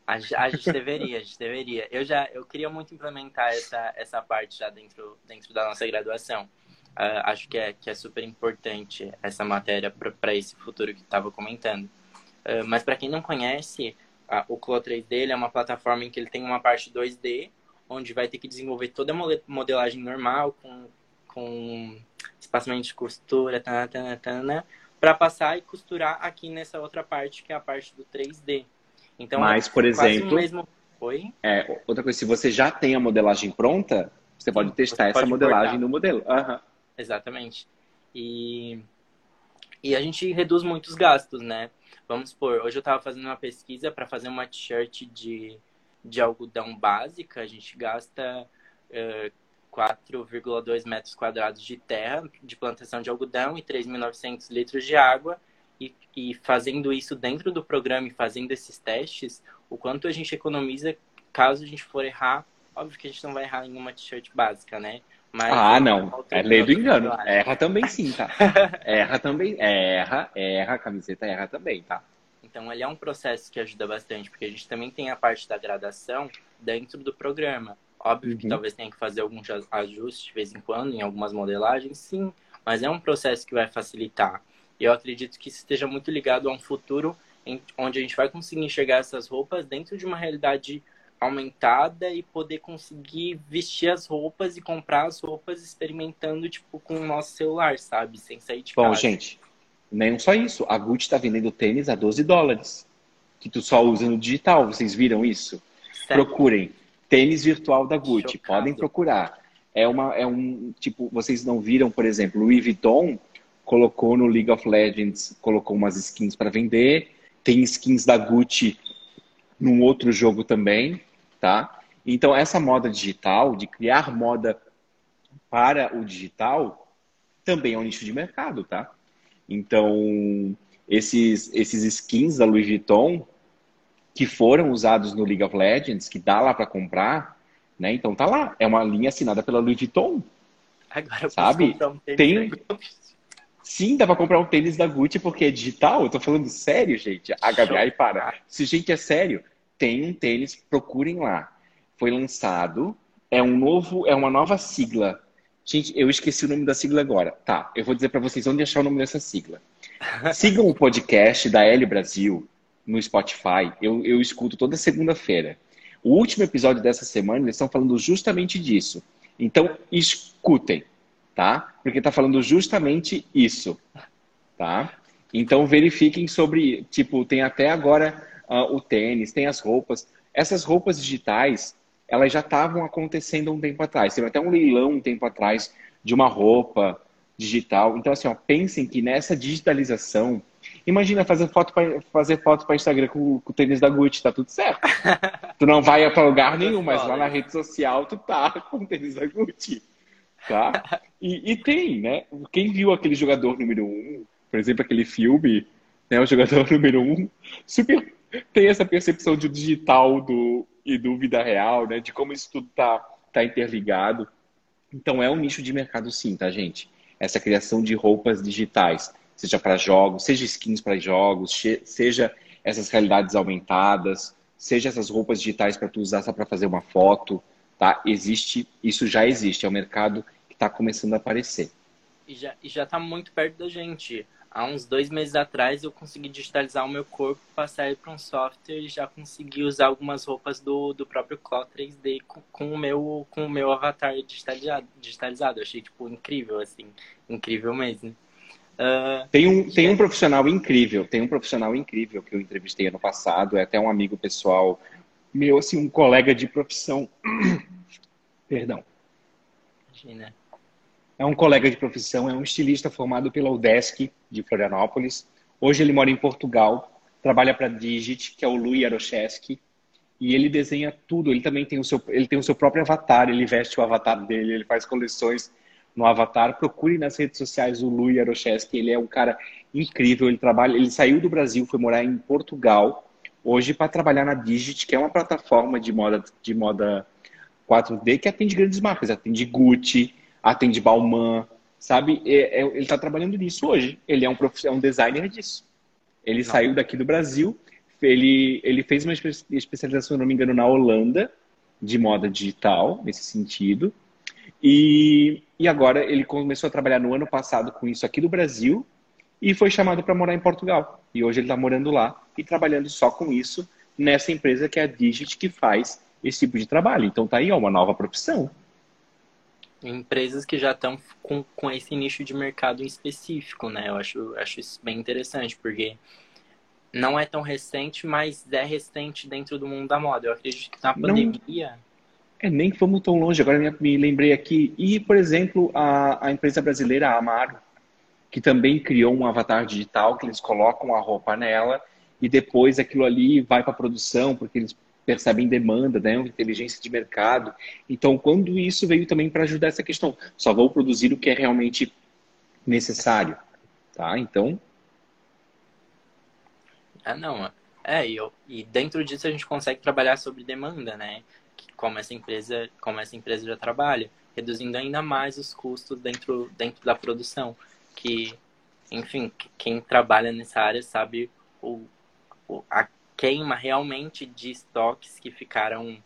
a, a, gente deveria, a gente deveria. Eu já, eu queria muito implementar essa, essa parte já dentro, dentro da nossa graduação. Uh, acho que é, que é super importante essa matéria para esse futuro que estava comentando. Uh, mas para quem não conhece, uh, o Clo 3D é uma plataforma em que ele tem uma parte 2D, onde vai ter que desenvolver toda a modelagem normal, com, com espaçamento de costura, para passar e costurar aqui nessa outra parte, que é a parte do 3D. Então, Mas, por exemplo, mesmo... É, outra coisa, se você já tem a modelagem pronta, você pode testar você essa pode modelagem no modelo. Uhum. Exatamente. E, e a gente reduz muitos gastos, né? Vamos supor, hoje eu estava fazendo uma pesquisa para fazer uma t-shirt de, de algodão básica, a gente gasta uh, 4,2 metros quadrados de terra de plantação de algodão e 3.900 litros de água e, e fazendo isso dentro do programa e fazendo esses testes, o quanto a gente economiza caso a gente for errar Óbvio que a gente não vai errar em uma t-shirt básica, né? Mas ah, não. É lei do engano. Erra também sim, tá? erra também. Erra, erra, a camiseta erra também, tá? Então, ele é um processo que ajuda bastante, porque a gente também tem a parte da gradação dentro do programa. Óbvio uhum. que talvez tenha que fazer alguns ajustes de vez em quando, em algumas modelagens, sim, mas é um processo que vai facilitar. E eu acredito que isso esteja muito ligado a um futuro em, onde a gente vai conseguir enxergar essas roupas dentro de uma realidade aumentada e poder conseguir vestir as roupas e comprar as roupas experimentando, tipo, com o nosso celular, sabe? Sem sair de Bom, casa. Bom, gente, nem só isso. A Gucci está vendendo tênis a 12 dólares. Que tu só usa no digital. Vocês viram isso? Procurem. Tênis virtual da Gucci. Chocado. Podem procurar. É, uma, é um, tipo, vocês não viram, por exemplo, Louis Vuitton colocou no League of Legends, colocou umas skins para vender. Tem skins da Gucci num outro jogo também, tá? Então, essa moda digital, de criar moda para o digital, também é um nicho de mercado, tá? Então, esses, esses skins da Louis Vuitton que foram usados no League of Legends, que dá lá para comprar, né? Então tá lá, é uma linha assinada pela Louis Vuitton. Agora sabe? Um Tem Sim, dá para comprar um tênis da Gucci porque é digital. Eu tô falando sério, gente. A Gabi, aí para. Se gente é sério, tem um tênis, procurem lá. Foi lançado, é um novo, é uma nova sigla Gente, eu esqueci o nome da sigla agora. Tá, eu vou dizer para vocês onde achar o nome dessa sigla. Sigam o podcast da L Brasil no Spotify. Eu, eu escuto toda segunda-feira. O último episódio dessa semana, eles estão falando justamente disso. Então, escutem, tá? Porque está falando justamente isso, tá? Então, verifiquem sobre, tipo, tem até agora uh, o tênis, tem as roupas. Essas roupas digitais, elas já estavam acontecendo um tempo atrás. Teve até um leilão um tempo atrás de uma roupa digital. Então, assim, ó, pensem que nessa digitalização, imagina fazer foto para fazer foto para Instagram com, com, o tênis da Gucci, tá tudo certo. tu não vai para lugar nenhum, mas lá na rede social tu tá com o tênis da Gucci, tá? E, e tem, né? Quem viu aquele jogador número um, por exemplo, aquele filme, né, o jogador número um, super tem essa percepção de digital do e do vida real, né? De como isso tudo tá, tá interligado. Então é um nicho de mercado sim, tá, gente? Essa criação de roupas digitais, seja para jogos, seja skins para jogos, seja essas realidades aumentadas, seja essas roupas digitais para tu usar só para fazer uma foto, tá? Existe, isso já existe, é um mercado está começando a aparecer. E já, e já tá muito perto da gente há uns dois meses atrás eu consegui digitalizar o meu corpo, passar ele para um software e já consegui usar algumas roupas do, do próprio Cloud 3D com, com, o meu, com o meu avatar digitalizado, digitalizado. Eu achei, tipo, incrível, assim. Incrível mesmo. Uh, tem, um, tem um profissional incrível, tem um profissional incrível que eu entrevistei ano passado, é até um amigo pessoal meu, assim, um colega de profissão. Perdão. Imagina é um colega de profissão, é um estilista formado pela UDESC de Florianópolis. Hoje ele mora em Portugal, trabalha para Digit, que é o Louis Jaroszewski, e ele desenha tudo. Ele também tem o seu, ele tem o seu próprio avatar, ele veste o avatar dele, ele faz coleções no avatar. Procure nas redes sociais o Louis Jaroszewski, ele é um cara incrível, ele trabalha, ele saiu do Brasil, foi morar em Portugal, hoje para trabalhar na Digit, que é uma plataforma de moda de moda 4D que atende grandes marcas, atende Gucci, atende Balmain, sabe? É, é, ele está trabalhando nisso hoje. Ele é um, é um designer disso. Ele não. saiu daqui do Brasil, ele, ele fez uma especialização, se não me engano, na Holanda, de moda digital, nesse sentido. E, e agora ele começou a trabalhar no ano passado com isso aqui do Brasil e foi chamado para morar em Portugal. E hoje ele está morando lá e trabalhando só com isso nessa empresa que é a Digit, que faz esse tipo de trabalho. Então tá aí, ó, uma nova profissão empresas que já estão com, com esse nicho de mercado em específico, né? Eu acho, acho isso bem interessante, porque não é tão recente, mas é recente dentro do mundo da moda. Eu acredito que na pandemia. Não, é, nem fomos tão longe, agora me, me lembrei aqui. E, por exemplo, a, a empresa brasileira, a Amaro, que também criou um avatar digital que eles colocam a roupa nela e depois aquilo ali vai para produção, porque eles percebem demanda, né? inteligência de mercado. Então, quando isso veio também para ajudar essa questão, só vou produzir o que é realmente necessário, tá? Então. Ah, não. É, e, eu, e dentro disso a gente consegue trabalhar sobre demanda, né? Como essa empresa, como essa empresa já trabalha, reduzindo ainda mais os custos dentro, dentro da produção, que, enfim, quem trabalha nessa área sabe o, o, a queima realmente de estoques que ficaram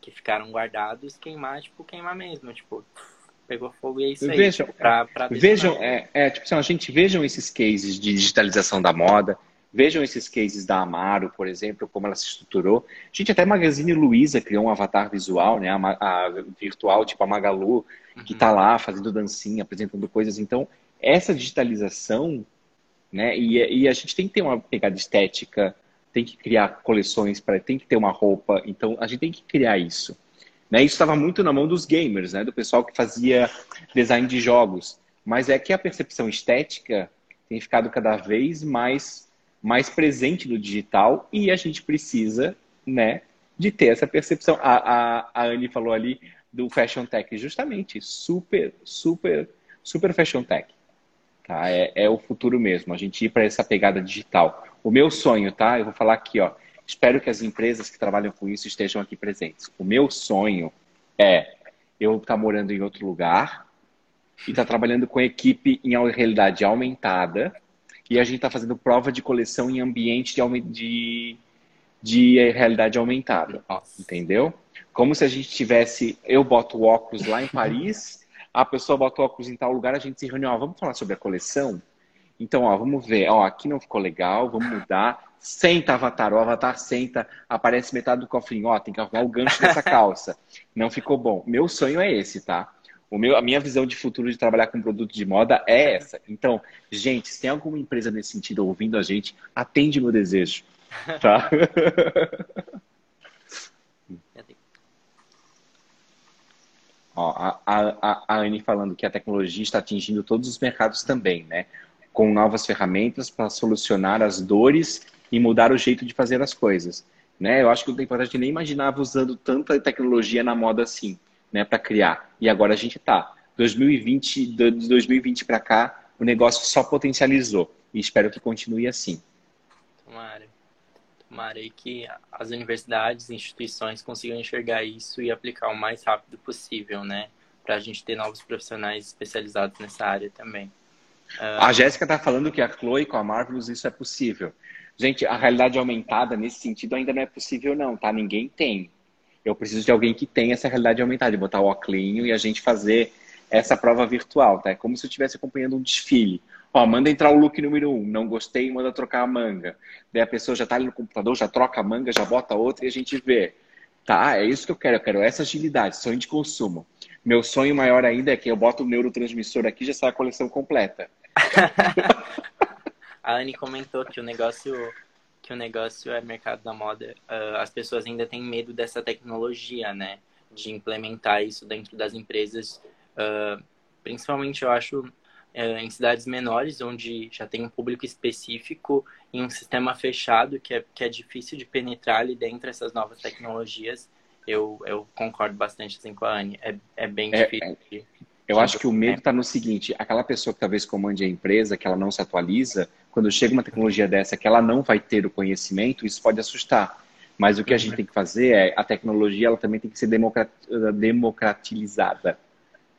que ficaram guardados, queimar, tipo, queimar mesmo, tipo, pegou fogo e é isso aí. Vejam, pra, pra vejam é, é, tipo assim, a gente vejam esses cases de digitalização da moda, Vejam esses cases da Amaro, por exemplo, como ela se estruturou. Gente, até a Magazine Luiza criou um avatar visual, né? A, a virtual, tipo a Magalu, que está uhum. lá fazendo dancinha, apresentando coisas. Então, essa digitalização, né? E, e, a gente tem que ter uma pegada estética, tem que criar coleções, para tem que ter uma roupa. Então, a gente tem que criar isso. Né? Isso estava muito na mão dos gamers, né? Do pessoal que fazia design de jogos. Mas é que a percepção estética tem ficado cada vez mais mais presente no digital e a gente precisa, né, de ter essa percepção. A, a, a Anne falou ali do Fashion Tech, justamente, super, super, super Fashion Tech. Tá? É, é o futuro mesmo, a gente ir para essa pegada digital. O meu sonho, tá? Eu vou falar aqui, ó. Espero que as empresas que trabalham com isso estejam aqui presentes. O meu sonho é eu estar tá morando em outro lugar e estar tá trabalhando com equipe em realidade aumentada e a gente está fazendo prova de coleção em ambiente de, de, de realidade aumentada. Nossa. Entendeu? Como se a gente tivesse. Eu boto óculos lá em Paris, a pessoa bota óculos em tal lugar, a gente se reúne, ó, vamos falar sobre a coleção? Então, ó, vamos ver, ó, aqui não ficou legal, vamos mudar. Senta, Avatar, o Avatar senta, aparece metade do cofrinho, ó, tem que arrumar o gancho dessa calça. Não ficou bom. Meu sonho é esse, tá? O meu, a minha visão de futuro de trabalhar com produto de moda é essa. Então, gente, se tem alguma empresa nesse sentido ouvindo a gente, atende meu desejo. Tá? Ó, a, a, a Anne falando que a tecnologia está atingindo todos os mercados também, né? Com novas ferramentas para solucionar as dores e mudar o jeito de fazer as coisas. Né? Eu acho que o tempo atrás a gente nem imaginava usando tanta tecnologia na moda assim né, para criar. E agora a gente está. 2020, de 2020 para cá, o negócio só potencializou. E espero que continue assim. Tomara. Tomara aí que as universidades, instituições consigam enxergar isso e aplicar o mais rápido possível, né? Para a gente ter novos profissionais especializados nessa área também. A Jéssica está falando que a Chloe com a Marvelous isso é possível. Gente, a realidade aumentada nesse sentido ainda não é possível não, tá? Ninguém tem eu preciso de alguém que tenha essa realidade aumentada, botar o óculos e a gente fazer essa prova virtual, tá? É como se eu estivesse acompanhando um desfile. Ó, manda entrar o look número um, não gostei, manda trocar a manga. Daí a pessoa já tá ali no computador, já troca a manga, já bota outra e a gente vê. Tá, é isso que eu quero, eu quero essa agilidade, sonho de consumo. Meu sonho maior ainda é que eu boto o neurotransmissor aqui e já sai a coleção completa. a Anne comentou que o negócio que o negócio é mercado da moda, uh, as pessoas ainda têm medo dessa tecnologia, né? De implementar isso dentro das empresas. Uh, principalmente, eu acho, uh, em cidades menores, onde já tem um público específico em um sistema fechado, que é, que é difícil de penetrar ali dentro dessas novas tecnologias. Eu, eu concordo bastante assim, com a Anne. É, é bem é, difícil. É, eu acho que o medo está no seguinte: aquela pessoa que talvez comande a empresa, que ela não se atualiza, quando chega uma tecnologia dessa que ela não vai ter o conhecimento, isso pode assustar. Mas o que a gente uhum. tem que fazer é a tecnologia ela também tem que ser democratizada,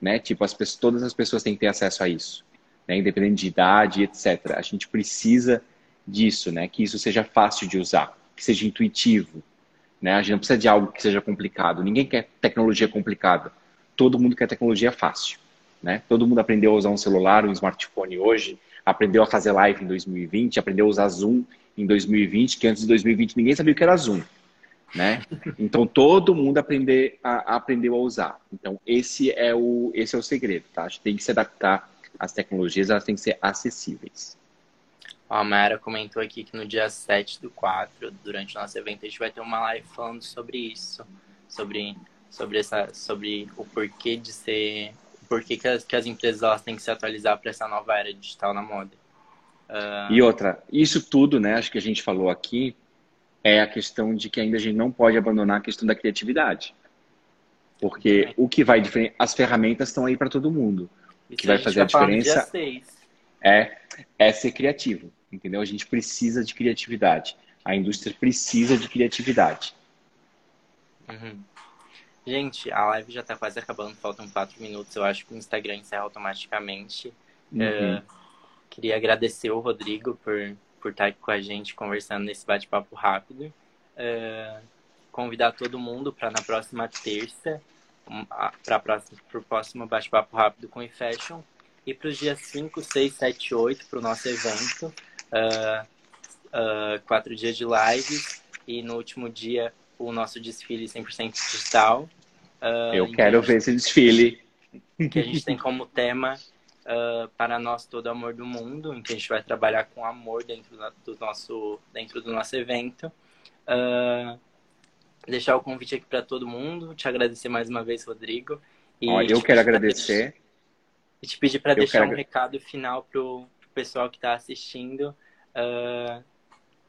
né? Tipo as pessoas, todas as pessoas têm que ter acesso a isso, né? Independente de idade, etc. A gente precisa disso, né? Que isso seja fácil de usar, que seja intuitivo, né? A gente não precisa de algo que seja complicado. Ninguém quer tecnologia complicada. Todo mundo quer tecnologia fácil, né? Todo mundo aprendeu a usar um celular, um smartphone hoje aprendeu a fazer live em 2020, aprendeu a usar Zoom em 2020, que antes de 2020 ninguém sabia o que era Zoom. Né? Então todo mundo aprender a, aprendeu a usar. Então esse é o esse é o segredo, tá? A gente tem que se adaptar às tecnologias, elas têm que ser acessíveis. A Mayara comentou aqui que no dia 7 do 4, durante o nosso evento, a gente vai ter uma live falando sobre isso, sobre sobre essa sobre o porquê de ser por que, que, as, que as empresas elas têm que se atualizar para essa nova era digital na moda. Uh... E outra, isso tudo, né, acho que a gente falou aqui, é a questão de que ainda a gente não pode abandonar a questão da criatividade. Porque o que vai diferenciar, as ferramentas estão aí para todo mundo. O que vai fazer a diferença é, é ser criativo, entendeu? A gente precisa de criatividade. A indústria precisa de criatividade. Uhum. Gente, a live já tá quase acabando, faltam quatro minutos. Eu acho que o Instagram encerra automaticamente. Uhum. Uh, queria agradecer o Rodrigo por, por estar aqui com a gente conversando nesse bate-papo rápido. Uh, convidar todo mundo para na próxima terça, para o próximo bate-papo rápido com o eFashion. E para os dias 5, 6, 7 8 para o nosso evento. Uh, uh, quatro dias de lives. E no último dia, o nosso desfile 100% digital. Uh, Eu quero ver esse desfile. Que a gente tem como tema uh, para nós todo amor do mundo, em que a gente vai trabalhar com amor dentro do nosso, dentro do nosso evento. Uh, deixar o convite aqui para todo mundo, te agradecer mais uma vez, Rodrigo. Olha, eu quero agradecer. E te pedir para deixar quero... um recado final para o pessoal que está assistindo. Uh,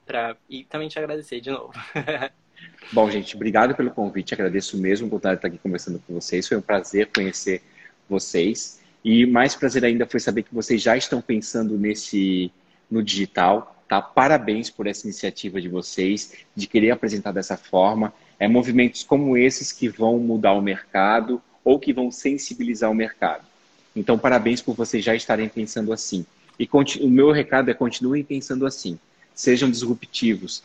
pra... E também te agradecer de novo. Bom, gente, obrigado pelo convite. Agradeço mesmo por estar aqui conversando com vocês. Foi um prazer conhecer vocês. E mais prazer ainda foi saber que vocês já estão pensando nesse no digital. Tá? Parabéns por essa iniciativa de vocês, de querer apresentar dessa forma. É movimentos como esses que vão mudar o mercado ou que vão sensibilizar o mercado. Então, parabéns por vocês já estarem pensando assim. E o meu recado é continuem pensando assim. Sejam disruptivos,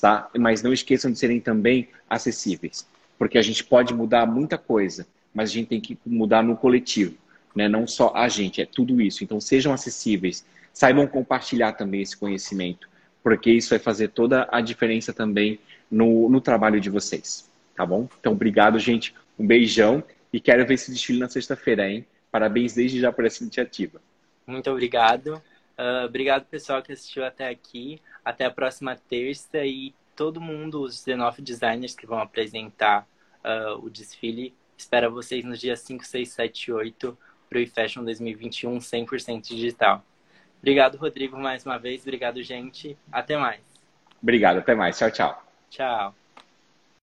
tá? mas não esqueçam de serem também acessíveis. Porque a gente pode mudar muita coisa, mas a gente tem que mudar no coletivo. Né? Não só a gente, é tudo isso. Então, sejam acessíveis. Saibam compartilhar também esse conhecimento, porque isso vai fazer toda a diferença também no, no trabalho de vocês. Tá bom? Então, obrigado, gente. Um beijão e quero ver esse desfile na sexta-feira, hein? Parabéns desde já por essa iniciativa. Muito obrigado. Uh, obrigado, pessoal, que assistiu até aqui. Até a próxima terça e todo mundo, os 19 designers que vão apresentar uh, o desfile, espera vocês nos dias 5, 6, 7 e 8 para o eFashion 2021 100% digital. Obrigado, Rodrigo, mais uma vez. Obrigado, gente. Até mais. Obrigado, até mais. Tchau, tchau. Tchau.